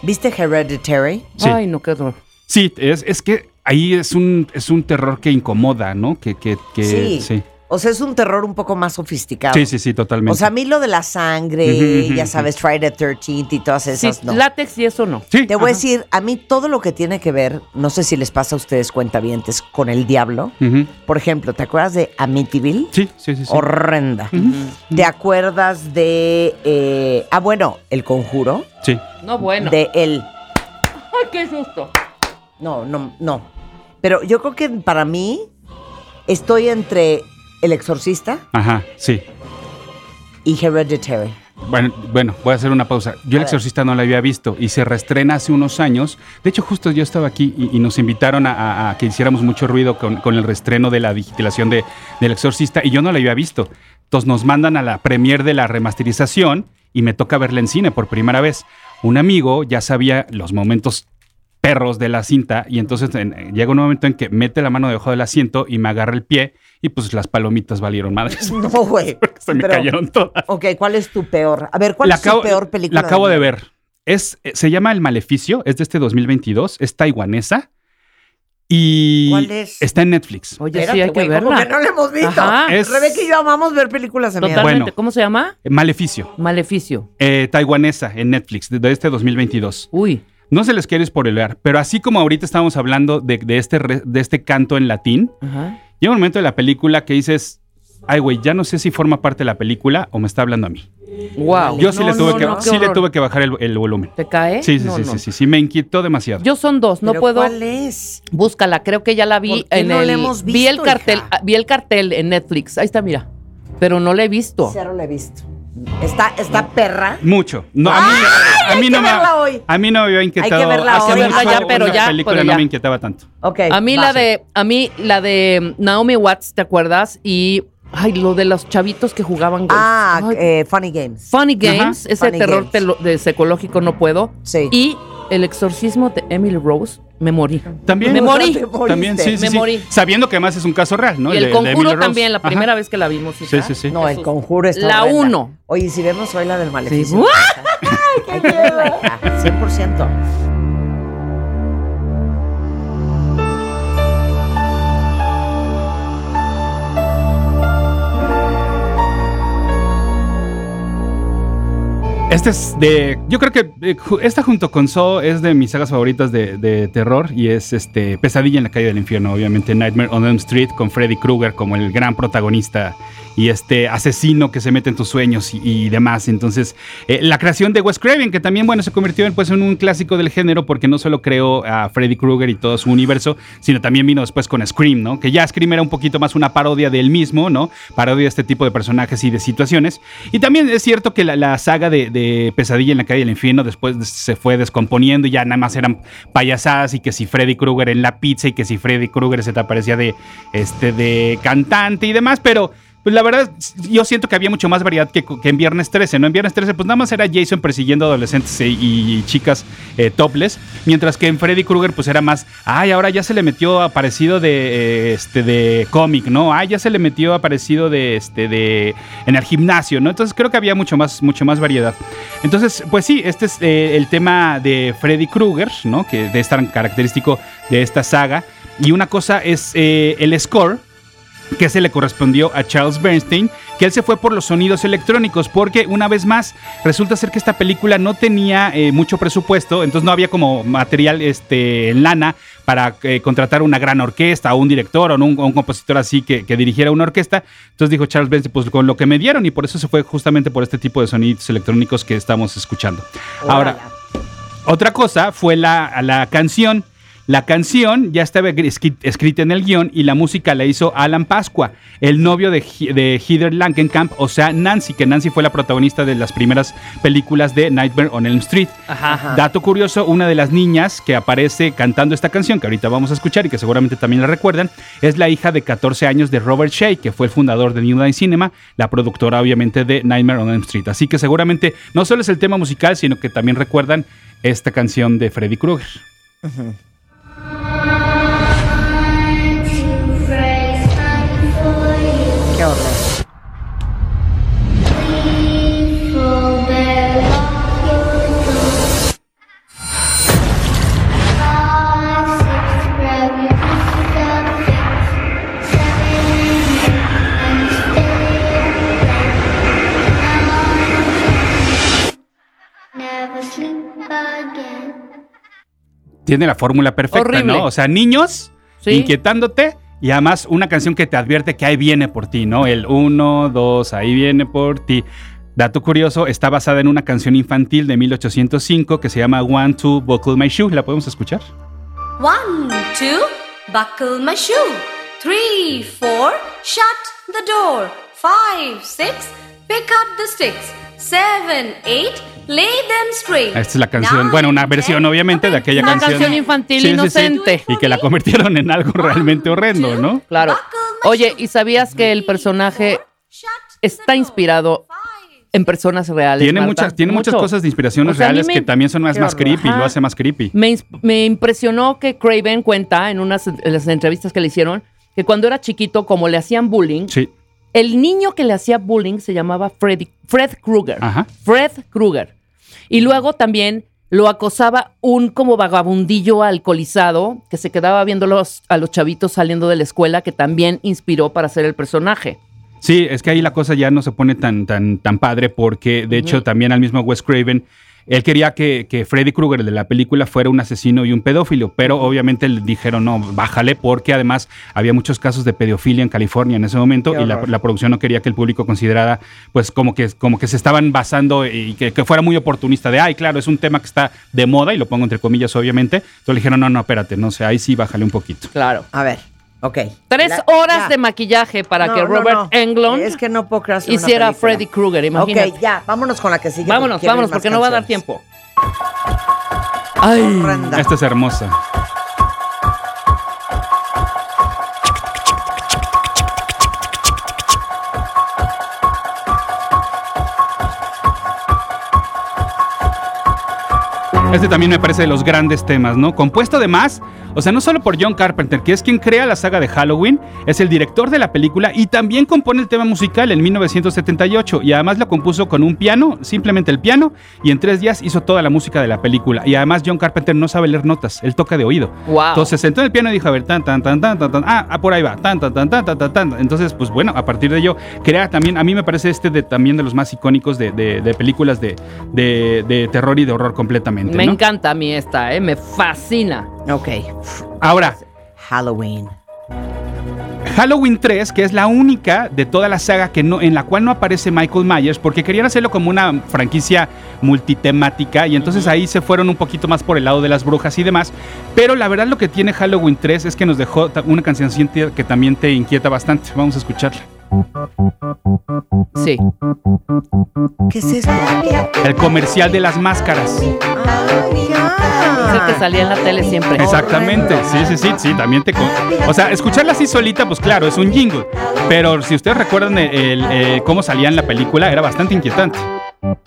[SPEAKER 7] ¿Viste Hereditary?
[SPEAKER 10] Sí.
[SPEAKER 9] Ay, no, qué horror.
[SPEAKER 10] Sí, es, es que ahí es un, es un terror que incomoda, ¿no? Que, que, que
[SPEAKER 7] Sí.
[SPEAKER 10] sí.
[SPEAKER 7] O sea, es un terror un poco más sofisticado.
[SPEAKER 10] Sí, sí, sí, totalmente.
[SPEAKER 7] O sea, a mí lo de la sangre,
[SPEAKER 10] ujú,
[SPEAKER 7] ya sabes, Friday the 13th y todas
[SPEAKER 9] Sí,
[SPEAKER 7] esas, no.
[SPEAKER 9] látex y eso no.
[SPEAKER 10] Sí,
[SPEAKER 7] Te voy a decir, a mí todo lo que tiene que ver, no sé si les pasa a ustedes cuentavientes, con el diablo. Por ejemplo, ¿te acuerdas de Amityville?
[SPEAKER 10] Sí, sí, sí. sí.
[SPEAKER 7] Horrenda. ¿Te acuerdas de... eh, ah, bueno, El Conjuro?
[SPEAKER 10] Sí.
[SPEAKER 9] No, bueno.
[SPEAKER 7] De El...
[SPEAKER 9] Ay, qué susto.
[SPEAKER 7] No, no, no. Pero yo creo que para mí estoy entre El Exorcista
[SPEAKER 10] Ajá, sí.
[SPEAKER 7] y Hereditary.
[SPEAKER 10] Bueno, bueno, voy a hacer una pausa. Yo
[SPEAKER 7] A
[SPEAKER 10] El
[SPEAKER 7] ver.
[SPEAKER 10] Exorcista no la había visto y se reestrena hace unos años. De hecho, justo yo estaba aquí y, y nos invitaron a, a- a que hiciéramos mucho ruido con, con el reestreno de la digitalización de, del Exorcista y yo no la había visto. Entonces nos mandan a la premier de la remasterización y me toca verla en cine por primera vez. Un amigo ya sabía los momentos perros de la cinta y entonces en- llega un momento en que mete la mano debajo del asiento y me agarra el pie y pues las palomitas valieron madres.
[SPEAKER 7] No, güey.
[SPEAKER 10] Se me
[SPEAKER 7] Pero-
[SPEAKER 10] cayeron todas.
[SPEAKER 7] Ok, ¿cuál es tu peor? A ver, ¿cuál
[SPEAKER 10] La
[SPEAKER 7] es tu peor película?
[SPEAKER 10] La acabo de ver. Es, eh, se llama El Maleficio, es de este 2022, es taiwanesa y
[SPEAKER 7] ¿Cuál es?
[SPEAKER 10] está en Netflix.
[SPEAKER 9] Oye,
[SPEAKER 7] Espérate,
[SPEAKER 9] sí, hay que
[SPEAKER 7] güey, como
[SPEAKER 9] verla.
[SPEAKER 7] que no la hemos visto.
[SPEAKER 9] Ajá.
[SPEAKER 10] Es-
[SPEAKER 7] Rebeca y yo amamos ver películas de miedo.
[SPEAKER 9] Totalmente.
[SPEAKER 10] Bueno.
[SPEAKER 9] ¿Cómo se llama?
[SPEAKER 10] Maleficio,
[SPEAKER 9] Maleficio.
[SPEAKER 10] eh, taiwanesa en Netflix, de, de este 2022.
[SPEAKER 9] Uy.
[SPEAKER 10] No se les quiere spoilear, pero así como ahorita estábamos hablando de, de este, re- de este canto en latín,
[SPEAKER 9] Ajá.
[SPEAKER 10] Llega un momento de la película que dices, ay güey, ya no sé si forma parte de la película o me está hablando a mí.
[SPEAKER 9] Wow.
[SPEAKER 10] Yo sí,
[SPEAKER 9] No,
[SPEAKER 10] le, tuve
[SPEAKER 9] no,
[SPEAKER 10] que,
[SPEAKER 9] no, qué
[SPEAKER 10] sí le
[SPEAKER 9] horror.
[SPEAKER 10] tuve que bajar el, el volumen.
[SPEAKER 9] ¿Te cae?
[SPEAKER 10] Sí, sí,
[SPEAKER 9] No,
[SPEAKER 10] sí,
[SPEAKER 9] no.
[SPEAKER 10] sí, sí, sí, me inquietó demasiado.
[SPEAKER 9] Yo son dos, no
[SPEAKER 7] ¿Pero
[SPEAKER 9] puedo.
[SPEAKER 7] ¿Cuál es?
[SPEAKER 9] Búscala, creo que ya la vi
[SPEAKER 7] ¿Por qué
[SPEAKER 9] en
[SPEAKER 7] no
[SPEAKER 9] el.
[SPEAKER 7] la hemos
[SPEAKER 9] vi el
[SPEAKER 7] visto,
[SPEAKER 9] cartel,
[SPEAKER 7] hija?
[SPEAKER 9] ah, vi el cartel en Netflix. Ahí está, mira. Pero no la he visto.
[SPEAKER 7] Cero la he visto. Está, está perra.
[SPEAKER 10] Mucho. No, a mí,
[SPEAKER 7] ¡Ay,
[SPEAKER 10] a mí
[SPEAKER 7] hay
[SPEAKER 10] no
[SPEAKER 7] que
[SPEAKER 10] me,
[SPEAKER 7] verla hoy!
[SPEAKER 10] a mí no me había inquietado.
[SPEAKER 7] Hay que verla
[SPEAKER 10] Hace
[SPEAKER 7] hoy.
[SPEAKER 10] mucho
[SPEAKER 7] Verla
[SPEAKER 9] ya, pero
[SPEAKER 10] una
[SPEAKER 9] ya,
[SPEAKER 10] película
[SPEAKER 9] pero
[SPEAKER 10] no me inquietaba tanto.
[SPEAKER 7] Ok.
[SPEAKER 9] A mí
[SPEAKER 7] va.
[SPEAKER 9] la de, a mí la de Naomi Watts, ¿te acuerdas? Y ay, lo de los chavitos que jugaban golf.
[SPEAKER 7] Ah,
[SPEAKER 9] Ay,
[SPEAKER 7] eh, Funny Games.
[SPEAKER 9] Funny Games, ese
[SPEAKER 7] Funny
[SPEAKER 9] terror
[SPEAKER 7] Games.
[SPEAKER 9] de psicológico no puedo.
[SPEAKER 7] Sí.
[SPEAKER 9] Y El exorcismo de Emily Rose, me morí.
[SPEAKER 10] También.
[SPEAKER 9] Me morí.
[SPEAKER 10] También, sí, sí,
[SPEAKER 9] Me
[SPEAKER 10] sí.
[SPEAKER 9] morí.
[SPEAKER 10] Sabiendo que además es un caso real, ¿no?
[SPEAKER 9] y el
[SPEAKER 10] de- de
[SPEAKER 9] conjuro
[SPEAKER 10] Rose.
[SPEAKER 9] también, la
[SPEAKER 10] Ajá.
[SPEAKER 9] primera vez que la vimos.
[SPEAKER 10] Sí, sí, sí.
[SPEAKER 7] No, el conjuro está
[SPEAKER 9] La
[SPEAKER 7] horrenda.
[SPEAKER 9] uno.
[SPEAKER 7] Oye, si vemos hoy la del maleficio.
[SPEAKER 9] Sí.
[SPEAKER 7] Verla, hija, 100%.
[SPEAKER 10] Este es de. Yo creo que eh, esta junto con So es de mis sagas favoritas de, de terror y es este Pesadilla en la calle del infierno, obviamente Nightmare on Elm Street con Freddy Krueger como el gran protagonista y este asesino que se mete en tus sueños y, demás. Entonces, eh, la creación de Wes Craven, que también, bueno, se convirtió en, pues, en un clásico del género porque no solo creó a Freddy Krueger y todo su universo, sino también vino después con Scream, ¿no? Que ya Scream era un poquito más una parodia de él mismo, ¿no? Parodia de este tipo de personajes y de situaciones. Y también es cierto que la, saga de, de Pesadilla en la calle del infierno después se fue descomponiendo y ya nada más eran payasadas y que si Freddy Krueger en la pizza y que si Freddy Krueger se te aparecía de, este, de cantante y demás, pero... Pues la verdad, yo siento que había mucho más variedad que, en Viernes 13, ¿no? En Viernes 13, pues nada más era Jason persiguiendo adolescentes y, y chicas eh, topless, mientras que en Freddy Krueger, pues era más, ay, ahora ya se le metió aparecido de, eh, este, de cómic, ¿no? Ay, ya se le metió aparecido de, este, de, en el gimnasio, ¿no? Entonces creo que había mucho más, mucho más variedad. Entonces, pues sí, este es eh, el tema de Freddy Krueger, ¿no? Que es tan característico de esta saga. Y una cosa es eh, el score que se le correspondió a Charles Bernstein, que él se fue por los sonidos electrónicos, porque una vez más resulta ser que esta película no tenía eh, mucho presupuesto, entonces no había como material este, en lana para eh, contratar una gran orquesta o un director o un, o un compositor así que, que dirigiera una orquesta. Entonces dijo Charles Bernstein, pues con lo que me dieron y por eso se fue justamente por este tipo de sonidos electrónicos que estamos escuchando. Ahora, otra cosa fue la, la canción. La canción ya estaba escri- escrita en el guion y la música la hizo Alan Pascua, el novio de, He- de Heather Langenkamp, o sea, Nancy, que Nancy fue la protagonista de las primeras películas de Nightmare on Elm Street.
[SPEAKER 9] Ajá.
[SPEAKER 10] Dato curioso, una de las niñas que aparece cantando esta canción, que ahorita vamos a escuchar y que seguramente también la recuerdan, es la hija de 14 años de Robert Shea, que fue el fundador de New Line Cinema, la productora obviamente de Nightmare on Elm Street. Así que seguramente no solo es el tema musical, sino que también recuerdan esta canción de Freddy Krueger.
[SPEAKER 7] Horror.
[SPEAKER 6] Never sleep again.
[SPEAKER 10] Tiene la fórmula perfecta,
[SPEAKER 9] Horrible.
[SPEAKER 10] ¿no? O sea, niños
[SPEAKER 9] Sí.
[SPEAKER 10] inquietándote y además una canción que te advierte que ahí viene por ti, ¿no? El 1, 2, ahí viene por ti. Dato curioso, está basada en una canción infantil de 1805 que se llama One, Two, Buckle My Shoe. ¿La podemos escuchar?
[SPEAKER 11] One, two, buckle my shoe. Three, four, shut the door. Five, six, pick up the sticks. Seven, eight, lay them straight.
[SPEAKER 10] Esta es la canción, bueno, una versión obviamente de aquella
[SPEAKER 9] Una
[SPEAKER 10] canción.
[SPEAKER 9] canción infantil
[SPEAKER 10] Sí, sí, sí.
[SPEAKER 9] inocente.
[SPEAKER 10] Y que la convirtieron en algo realmente horrendo, ¿no?
[SPEAKER 9] Claro. Oye. ¿y sabías que el personaje está inspirado en personas reales?
[SPEAKER 10] Tiene
[SPEAKER 9] Marta?
[SPEAKER 10] muchas, tiene muchas cosas de inspiraciones
[SPEAKER 9] O sea,
[SPEAKER 10] reales
[SPEAKER 9] me-
[SPEAKER 10] que también son más, más creepy,
[SPEAKER 9] Ajá.
[SPEAKER 10] lo hace más creepy.
[SPEAKER 9] Me, impresionó que Craven cuenta en unas las entrevistas que le hicieron que cuando era chiquito, como le hacían bullying,
[SPEAKER 10] Sí.
[SPEAKER 9] el niño que le hacía bullying se llamaba Freddy, Fred Krueger.
[SPEAKER 10] Ajá.
[SPEAKER 9] Fred Krueger. Y luego también lo acosaba un como vagabundillo alcoholizado que se quedaba viendo los, a los chavitos saliendo de la escuela que también inspiró para hacer el personaje.
[SPEAKER 10] Sí, es que ahí la cosa ya no se pone tan, tan, tan padre porque de hecho también al mismo Wes Craven él quería que, que Freddy Krueger, el de la película, fuera un asesino y un pedófilo, pero obviamente le dijeron, no, bájale, porque además había muchos casos de pedofilia en California en ese momento y la producción no quería que el público considerara, pues, como que, como que se estaban basando y que, que fuera muy oportunista de, ay, claro, es un tema que está de moda, y lo pongo entre comillas, obviamente. Entonces le dijeron, no, no, espérate, no sé, ahí sí, bájale un poquito.
[SPEAKER 9] Claro.
[SPEAKER 7] A ver, ok.
[SPEAKER 9] Tres
[SPEAKER 7] La-
[SPEAKER 9] horas
[SPEAKER 7] ya.
[SPEAKER 9] de maquillaje para
[SPEAKER 7] No,
[SPEAKER 9] que Robert
[SPEAKER 7] no.
[SPEAKER 9] Englund
[SPEAKER 7] Es que no puedo una
[SPEAKER 9] hiciera a
[SPEAKER 7] película.
[SPEAKER 9] Freddy Krueger, imagínate.
[SPEAKER 7] Ok, ya, vámonos con la que sigue.
[SPEAKER 9] vámonos, vámonos, porque no va a dar tiempo. Ay,
[SPEAKER 7] Horrenda.
[SPEAKER 10] Esta es hermosa. Este también me parece de los grandes temas, ¿no? Compuesto además, o sea, no solo por John Carpenter, que es quien crea la saga de Halloween, es el director de la película y también compone el tema musical en 1978 y además lo compuso con un piano, simplemente el piano, y en tres días hizo toda la música de la película. Y además John Carpenter no sabe leer notas, él toca de oído.
[SPEAKER 9] Wow.
[SPEAKER 10] Entonces se sentó en el piano y dijo, a ver, tan, tan, tan, tan, tan, tan, ah, ah, por ahí va, tan, tan, tan, tan, tan, tan, tan. Entonces, pues bueno, a partir de ello, crea también, a mí me parece este de, también de los más icónicos de, de- de películas de, de- de terror y de horror completamente.
[SPEAKER 9] me
[SPEAKER 10] ¿no?
[SPEAKER 9] encanta a mí esta, ¿eh? Me fascina.
[SPEAKER 7] Ok.
[SPEAKER 10] Ahora,
[SPEAKER 7] Halloween.
[SPEAKER 10] Halloween 3, que es la única de toda la saga que no, en la cual no aparece Michael Myers, porque querían hacerlo como una franquicia multitemática y entonces ahí se fueron un poquito más por el lado de las brujas y demás. Pero la verdad lo que tiene Halloween 3 es que nos dejó una canción que también te inquieta bastante. Vamos a escucharla.
[SPEAKER 9] Sí.
[SPEAKER 7] ¿Qué es esto?
[SPEAKER 10] El comercial de las máscaras.
[SPEAKER 7] Ay, ya.
[SPEAKER 9] Es el que salía en la tele siempre.
[SPEAKER 10] Exactamente, sí, sí, sí, sí, también te... con- O sea, escucharla así solita, pues claro, es un jingle. Pero si ustedes recuerdan el, el, eh, cómo salía en la película, era bastante inquietante.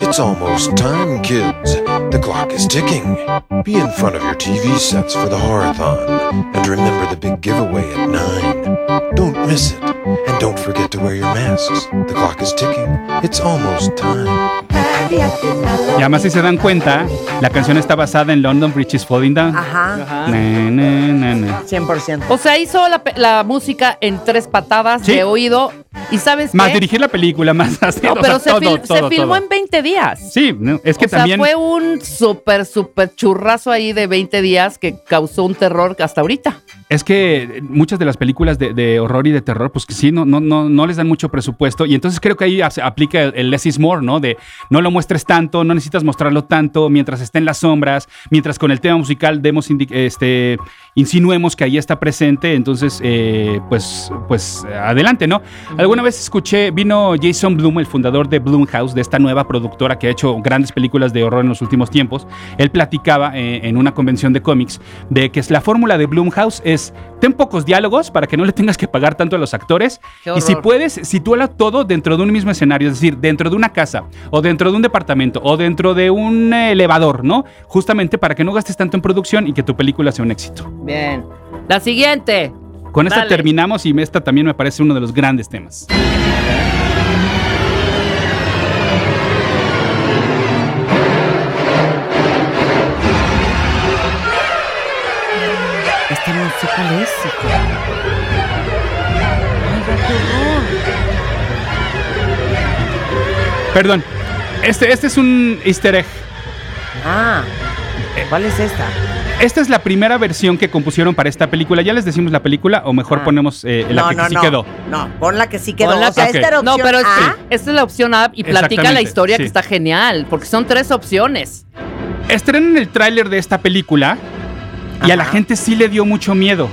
[SPEAKER 12] It's almost time, kids. The clock is ticking. Be in front of your TV sets for the horathon. And remember the big giveaway at 9. Don't miss it. And don't forget to wear your masks. The clock is ticking. It's almost time.
[SPEAKER 10] Y además, si se dan cuenta, la canción está basada en London Bridge is Falling Down.
[SPEAKER 7] Ajá.
[SPEAKER 9] Ajá.
[SPEAKER 10] Na, na, na, na.
[SPEAKER 7] 100%.
[SPEAKER 9] O sea, hizo la, música en tres patadas
[SPEAKER 10] Sí.
[SPEAKER 9] de oído. ¿Y sabes
[SPEAKER 10] Más
[SPEAKER 9] qué?
[SPEAKER 10] dirigir la película, más hacer,
[SPEAKER 9] No,
[SPEAKER 10] o
[SPEAKER 9] pero
[SPEAKER 10] sea,
[SPEAKER 9] se,
[SPEAKER 10] todo,
[SPEAKER 9] fil- se
[SPEAKER 10] todo,
[SPEAKER 9] filmó
[SPEAKER 10] todo.
[SPEAKER 9] en 20 días.
[SPEAKER 10] Sí, no, es que
[SPEAKER 9] o sea, fue un súper, súper churrazo ahí de 20 días que causó un terror hasta ahorita.
[SPEAKER 10] Es que muchas de las películas de, horror y de terror, pues que sí, no, no, no, no les dan mucho presupuesto. Y entonces creo que ahí aplica el, el less is more, ¿no? De no lo muestres tanto, no necesitas mostrarlo tanto, mientras esté en las sombras, mientras con el tema musical demos este, insinuemos que ahí está presente. Entonces, eh, pues, pues adelante, ¿no? Alguna vez escuché, vino Jason Blum, el fundador de Blumhouse, de esta nueva productora que ha hecho grandes películas de horror en los últimos tiempos. Él platicaba eh, en una convención de cómics de que es la fórmula de Blumhouse es ten pocos diálogos para que no le tengas que pagar tanto a los actores y si puedes sitúala todo dentro de un mismo escenario, es decir, dentro de una casa o dentro de un departamento o dentro de un elevador, ¿no? Justamente para que no gastes tanto en producción y que tu película sea un éxito.
[SPEAKER 9] Bien. La siguiente.
[SPEAKER 10] Con esta
[SPEAKER 9] Dale.
[SPEAKER 10] terminamos y esta también me parece uno de los grandes temas.
[SPEAKER 7] Sé cuál es, hijo. Ay, ya, qué horror.
[SPEAKER 10] Perdón, este, este es un easter egg.
[SPEAKER 7] Ah, ¿cuál es esta?
[SPEAKER 10] Esta es la primera versión que compusieron para esta película. ¿Ya les decimos la película o mejor
[SPEAKER 7] Ah.
[SPEAKER 10] ponemos eh, la
[SPEAKER 7] no,
[SPEAKER 10] que
[SPEAKER 7] no,
[SPEAKER 10] sí
[SPEAKER 7] no.
[SPEAKER 10] quedó?
[SPEAKER 7] No, pon la que sí quedó.
[SPEAKER 9] Pon la
[SPEAKER 7] o sea,
[SPEAKER 10] que-
[SPEAKER 7] esta era
[SPEAKER 9] No, pero es
[SPEAKER 7] A.
[SPEAKER 9] que esta es la opción A y platica la historia
[SPEAKER 10] sí.
[SPEAKER 9] que está genial, porque son tres opciones.
[SPEAKER 10] Estrenan el tráiler de esta película y a la gente sí le dio mucho miedo.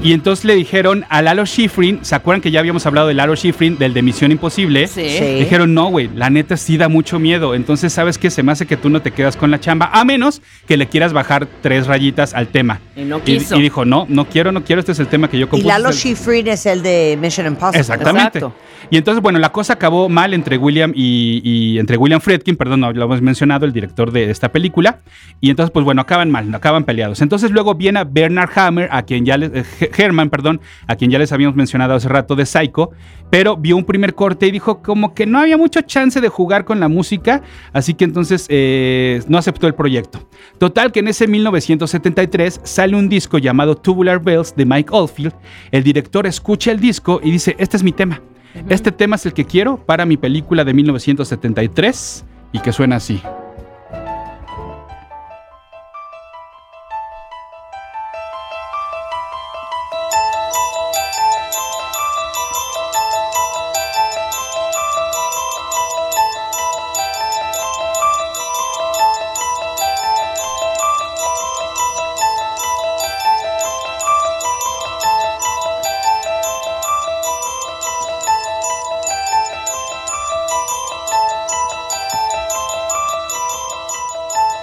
[SPEAKER 10] Y entonces le dijeron a Lalo Schifrin, ¿se acuerdan que ya habíamos hablado de Lalo Schifrin, del de Misión Imposible?
[SPEAKER 9] Sí.
[SPEAKER 7] Sí.
[SPEAKER 10] Dijeron, no, güey, la neta sí da mucho miedo. Entonces, ¿sabes qué? Se me hace que tú no te quedas con la chamba, a menos que le quieras bajar tres rayitas al tema.
[SPEAKER 9] Y no quiso.
[SPEAKER 10] Y, dijo, no, no quiero, no quiero, este es el tema que yo
[SPEAKER 7] Y
[SPEAKER 10] compuse.
[SPEAKER 7] Lalo
[SPEAKER 10] es el-
[SPEAKER 7] Schifrin es el de Mission Impossible.
[SPEAKER 10] Exactamente.
[SPEAKER 9] Exacto.
[SPEAKER 10] Y entonces, bueno, la cosa acabó mal entre William y, y- entre William Friedkin, perdón, no lo hemos mencionado, el director de esta película. Y entonces, pues bueno, acaban mal, acaban peleados. Entonces luego viene a Bernard Hammer, a quien ya les, eh, Herman, perdón, a quien ya les habíamos mencionado hace rato de Psycho, pero vio un primer corte y dijo como que no había mucho chance de jugar con la música, así que entonces eh, no aceptó el proyecto. Total que en ese 1973 sale un disco llamado Tubular Bells de Mike Oldfield. El director escucha el disco y dice, este es mi tema. Este tema es el que quiero para mi película de 1973 y que suena así.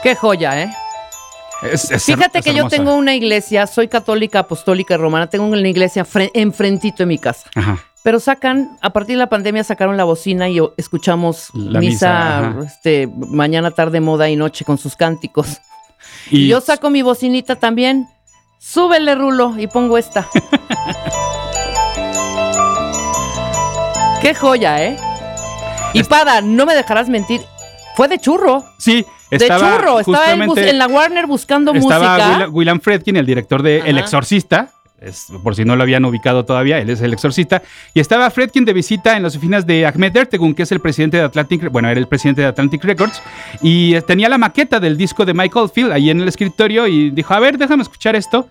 [SPEAKER 9] Qué joya, ¿eh?
[SPEAKER 10] Es- es-
[SPEAKER 9] Fíjate
[SPEAKER 10] es
[SPEAKER 9] que yo tengo una iglesia, soy católica, apostólica y romana, tengo una iglesia fre- enfrentito de mi casa.
[SPEAKER 10] Ajá.
[SPEAKER 9] Pero sacan, a partir de la pandemia sacaron la bocina y escuchamos
[SPEAKER 10] La
[SPEAKER 9] misa, este, mañana, tarde, moda y noche con sus cánticos. Y,
[SPEAKER 10] Y
[SPEAKER 9] yo saco mi bocinita también. Súbele, Rulo, y pongo esta. Qué joya, ¿eh? Y Pada, no me dejarás mentir. Fue de churro.
[SPEAKER 10] Sí,
[SPEAKER 9] De
[SPEAKER 10] estaba
[SPEAKER 9] churro. Estaba él en la Warner buscando
[SPEAKER 10] Estaba
[SPEAKER 9] música.
[SPEAKER 10] Will- William Fredkin, el director de El. Exorcista. es- por si no lo habían ubicado todavía, él es el exorcista. Y estaba Fredkin de visita en las oficinas de Ahmed Ertegun, que es el presidente de Atlantic, bueno, era el presidente de Atlantic Records. Y eh, tenía la maqueta del disco de Michael Field ahí en el escritorio y dijo, a ver, déjame escuchar esto.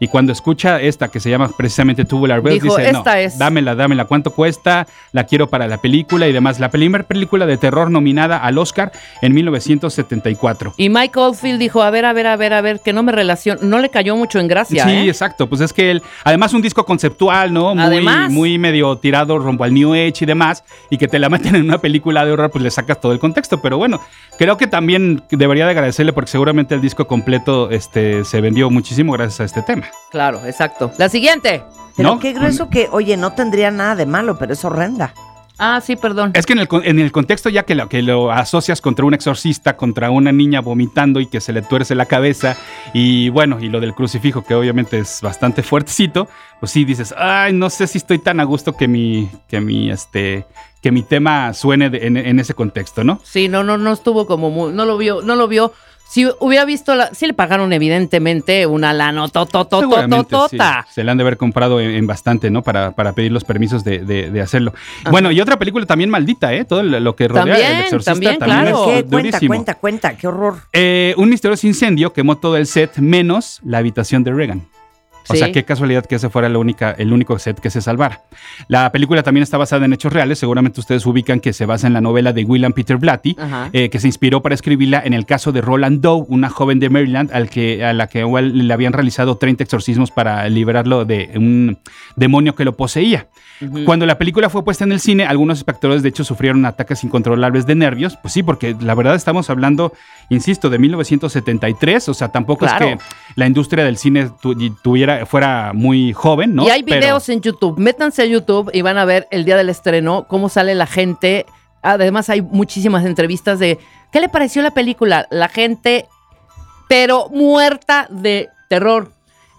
[SPEAKER 10] Y cuando escucha esta que se llama precisamente Tubular Bells,
[SPEAKER 9] Dijo,
[SPEAKER 10] dice, no,
[SPEAKER 9] "Esta es".
[SPEAKER 10] dámela, dámela, ¿cuánto cuesta? La quiero para la película y demás. La primera película de terror nominada al Oscar en 1974.
[SPEAKER 9] Y Mike Oldfield dijo, a ver, a ver, a ver, a ver, que no me relaciono. No le cayó mucho en gracia,
[SPEAKER 10] Sí,
[SPEAKER 9] ¿eh?
[SPEAKER 10] exacto. Pues es que él, además un disco conceptual, ¿no? Muy,
[SPEAKER 9] Además.
[SPEAKER 10] muy medio tirado rumbo al New Age y demás, y que te la meten en una película de horror, pues le sacas todo el contexto. Pero bueno, creo que también debería de agradecerle porque seguramente el disco completo este, se vendió muchísimo gracias a este tema.
[SPEAKER 9] Claro, exacto. La siguiente.
[SPEAKER 7] Pero
[SPEAKER 10] ¿No?
[SPEAKER 7] qué grueso que, oye, no tendría nada de malo, pero es horrenda.
[SPEAKER 9] Ah, sí, perdón.
[SPEAKER 10] Es que en el, con- en el contexto ya que lo, que lo asocias contra un exorcista, contra una niña vomitando y que se le tuerce la cabeza, y bueno, y lo del crucifijo, que obviamente es bastante fuertecito, pues sí dices, ay, no sé si estoy tan a gusto que mi, que mi, este, que mi tema suene de- en, en ese contexto, ¿no?
[SPEAKER 9] Sí, no, no, no estuvo como muy, no lo vio, no lo vio. Si hubiera visto la, sí le pagaron evidentemente una lana
[SPEAKER 10] sí.
[SPEAKER 9] tota.
[SPEAKER 10] Se le han de haber comprado en, en bastante, ¿no? Para, para pedir los permisos de, de- de hacerlo. Bueno, y otra película también maldita, ¿eh? Todo lo que rodea
[SPEAKER 9] También,
[SPEAKER 10] el exorcista
[SPEAKER 9] también,
[SPEAKER 10] también,
[SPEAKER 9] claro.
[SPEAKER 10] es
[SPEAKER 7] ¿Qué? Cuenta,
[SPEAKER 10] durísimo.
[SPEAKER 7] cuenta, cuenta, qué horror.
[SPEAKER 10] Eh, un misterioso incendio quemó todo el set menos la habitación de Reagan. O
[SPEAKER 9] Sí.
[SPEAKER 10] sea, qué casualidad que ese fuera la única, el único set que se salvara. La película también está basada en hechos reales. Seguramente ustedes ubican que se basa en la novela de William Peter Blatty, eh, que se inspiró para escribirla en el caso de Roland Doe, una joven de Maryland al que, a la que igual le habían realizado 30 exorcismos para liberarlo de un demonio que lo poseía. Cuando la película fue puesta en el cine, algunos espectadores de hecho sufrieron ataques incontrolables de nervios. Pues sí, porque la verdad estamos hablando, insisto, de 1973. O sea, tampoco
[SPEAKER 9] Claro.
[SPEAKER 10] es que la industria del cine tu- tuviera, fuera muy joven, ¿no?
[SPEAKER 9] Y hay
[SPEAKER 10] Pero-
[SPEAKER 9] videos en YouTube. Métanse a YouTube y van a ver el día del estreno cómo sale la gente. Además hay muchísimas entrevistas de ¿qué le pareció la película? La gente, pero muerta de terror.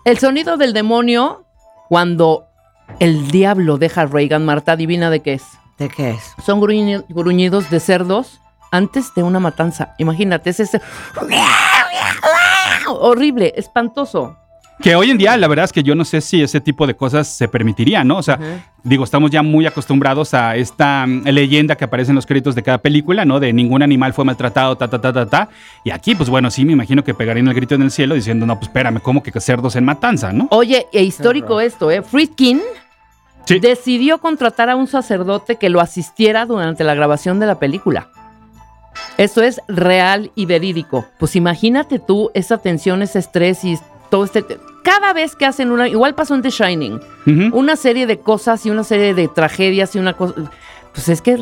[SPEAKER 9] El sonido del demonio cuando el diablo deja a Reagan, Marta, adivina de qué es.
[SPEAKER 7] ¿De qué es?
[SPEAKER 9] Son gruñi- gruñidos de cerdos antes de una matanza. Imagínate, es ese horrible, espantoso.
[SPEAKER 10] Que hoy en día, la verdad es que yo no sé si ese tipo de cosas se permitirían, ¿no? O sea, digo, estamos ya muy acostumbrados a esta mm, leyenda que aparece en los créditos de cada película, ¿no? De ningún animal fue maltratado, ta, ta, ta, ta, ta. Y aquí, pues bueno, sí me imagino que pegarían el grito en el cielo diciendo, no, pues espérame, ¿cómo que cerdos en matanza, no?
[SPEAKER 9] Oye, e histórico esto, ¿eh? Friedkin
[SPEAKER 10] Sí.
[SPEAKER 9] decidió contratar a un sacerdote que lo asistiera durante la grabación de la película. Esto es real y verídico. Pues imagínate tú esa tensión, ese estrés y todo este... Cada vez que hacen una... Igual pasó en The Shining. Una serie de cosas y una serie de tragedias y una cosa... Pues es que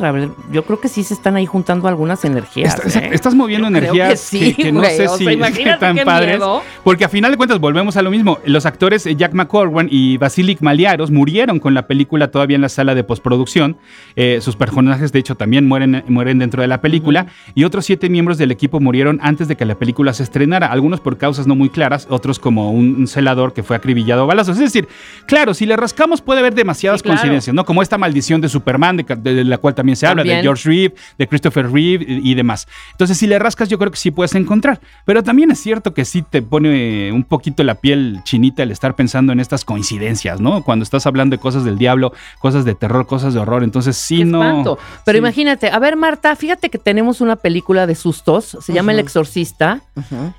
[SPEAKER 9] yo creo que sí se están ahí juntando algunas energías. ¿eh?
[SPEAKER 10] estás moviendo
[SPEAKER 9] Yo
[SPEAKER 10] energías
[SPEAKER 9] que
[SPEAKER 10] que,
[SPEAKER 9] sí,
[SPEAKER 10] que no sé
[SPEAKER 9] o
[SPEAKER 10] si
[SPEAKER 9] sea,
[SPEAKER 10] tan padres.
[SPEAKER 9] miedo.
[SPEAKER 10] Porque a final de cuentas volvemos a lo mismo. Los actores eh, Jack McCorwan y Basilik Maliaros murieron con la película todavía en la sala de postproducción. Eh, sus personajes, de hecho, también mueren, mueren dentro de la película. Y otros siete miembros del equipo murieron antes de que la película se estrenara. Algunos por causas no muy claras, otros como un, un celador que fue acribillado a balazos. Es decir, claro, si le rascamos puede haber demasiadas
[SPEAKER 9] Sí, claro.
[SPEAKER 10] coincidencias, ¿no? Como esta maldición de Superman, de, ca- de la cual también se habla, de. George Reeve, de Christopher Reeve y, y demás. Entonces, si le rascas, yo creo que sí puedes encontrar. Pero también es cierto que sí te pone eh, un poquito la piel chinita el estar pensando en estas coincidencias, ¿no? Cuando estás hablando de cosas del diablo, cosas de terror, cosas de horror. Entonces, sí,
[SPEAKER 9] Qué
[SPEAKER 10] no.
[SPEAKER 9] espanto. Pero
[SPEAKER 10] sí.
[SPEAKER 9] imagínate, a ver, Marta, fíjate que tenemos una película de sustos, se llama El Exorcista,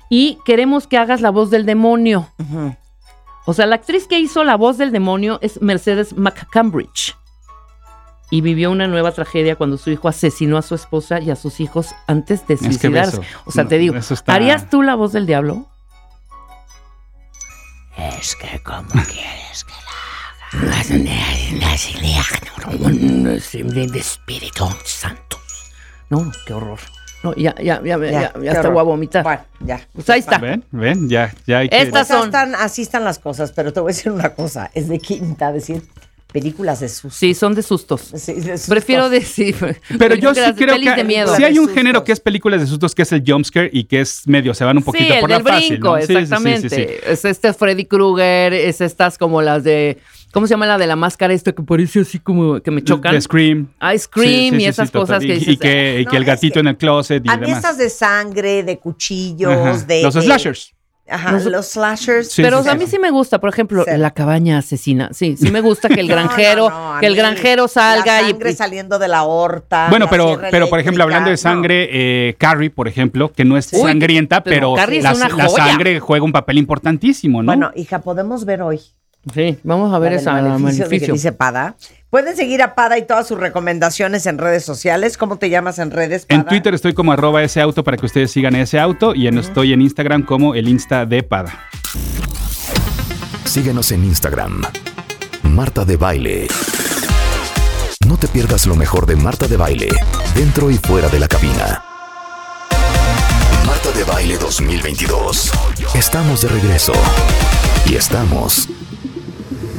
[SPEAKER 9] y queremos que hagas la voz del demonio. O sea, la actriz que hizo la voz del demonio es Mercedes McCambridge. Y vivió una nueva tragedia cuando su hijo asesinó a su esposa y a sus hijos antes de suicidarse. o sea,
[SPEAKER 10] no,
[SPEAKER 9] te digo,
[SPEAKER 10] está-
[SPEAKER 9] ¿harías tú la voz del diablo?
[SPEAKER 8] Es que como quieres que la haga. De Espíritu Santo.
[SPEAKER 9] No, qué horror. No, ya, ya, ya, ya, ya, hasta voy a vomitar.
[SPEAKER 7] Bueno, ya.
[SPEAKER 9] Pues ahí está.
[SPEAKER 10] ¿Ven? ¿Ven? Ya, ya hay que...
[SPEAKER 9] Estas
[SPEAKER 7] Pues
[SPEAKER 9] son-
[SPEAKER 7] están- así están las cosas, pero te voy a decir una cosa. Es de quinta decir películas de susto.
[SPEAKER 9] Sí, son de sustos.
[SPEAKER 7] Sí, de sustos.
[SPEAKER 9] Prefiero decir.
[SPEAKER 10] Pero yo sí creo que
[SPEAKER 9] de miedo.
[SPEAKER 10] sí hay un género
[SPEAKER 7] sustos.
[SPEAKER 10] que es películas de sustos que es el jumpscare y que es medio, se van un poquito
[SPEAKER 9] sí, el
[SPEAKER 10] por
[SPEAKER 9] del
[SPEAKER 10] la fácil.
[SPEAKER 9] brinco,
[SPEAKER 10] ¿no? Sí, sí, sí, sí,
[SPEAKER 9] exactamente.
[SPEAKER 10] sí.
[SPEAKER 9] Es este Freddy Krueger, es estas como las de. ¿Cómo se llama la de la máscara? Esto que parece así como que me chocan.
[SPEAKER 10] De Scream.
[SPEAKER 9] Ah, Scream
[SPEAKER 10] Sí, sí,
[SPEAKER 9] y
[SPEAKER 10] sí,
[SPEAKER 9] esas
[SPEAKER 10] sí,
[SPEAKER 9] cosas que
[SPEAKER 10] Y-
[SPEAKER 9] dices.
[SPEAKER 10] Y que, y
[SPEAKER 7] No,
[SPEAKER 10] que el gatito
[SPEAKER 7] que
[SPEAKER 10] en el closet y
[SPEAKER 7] A mí
[SPEAKER 10] demás.
[SPEAKER 7] estas de sangre, de cuchillos,
[SPEAKER 10] Ajá.
[SPEAKER 7] de...
[SPEAKER 10] Los
[SPEAKER 7] de-
[SPEAKER 10] slashers.
[SPEAKER 7] Ajá,
[SPEAKER 9] Los-
[SPEAKER 7] los, slashers.
[SPEAKER 10] Sí,
[SPEAKER 9] Pero
[SPEAKER 10] sí,
[SPEAKER 9] a mí sí me gusta, por ejemplo,
[SPEAKER 7] Cero.
[SPEAKER 9] la cabaña asesina. Sí, sí me gusta que el granjero,
[SPEAKER 7] no, no, a
[SPEAKER 9] que el granjero salga
[SPEAKER 7] la
[SPEAKER 9] y,
[SPEAKER 7] sangre
[SPEAKER 9] y-
[SPEAKER 7] saliendo de la horta.
[SPEAKER 10] Bueno,
[SPEAKER 7] la
[SPEAKER 10] pero, pero por ejemplo, hablando de
[SPEAKER 7] no.
[SPEAKER 10] sangre, eh, Carrie, por ejemplo, que no es
[SPEAKER 9] Uy,
[SPEAKER 10] sangrienta,
[SPEAKER 9] pero
[SPEAKER 10] pero,
[SPEAKER 9] Carrie es
[SPEAKER 10] la, la sangre juega un papel importantísimo, ¿no?
[SPEAKER 7] Bueno, hija, podemos ver hoy.
[SPEAKER 9] Sí, vamos a ver esa
[SPEAKER 7] de que dice Pada. Pueden seguir a Pada y todas sus recomendaciones en redes sociales. ¿Cómo te llamas en redes, Pada?
[SPEAKER 10] En Twitter estoy como arroba ese auto para que ustedes sigan ese auto y en, estoy en Instagram como el Insta de Pada.
[SPEAKER 1] Síguenos en Instagram. Marta de Baile. No te pierdas lo mejor de Marta de Baile, dentro y fuera de la cabina. Marta de Baile 2022. Estamos de regreso. Y estamos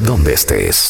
[SPEAKER 1] donde estés.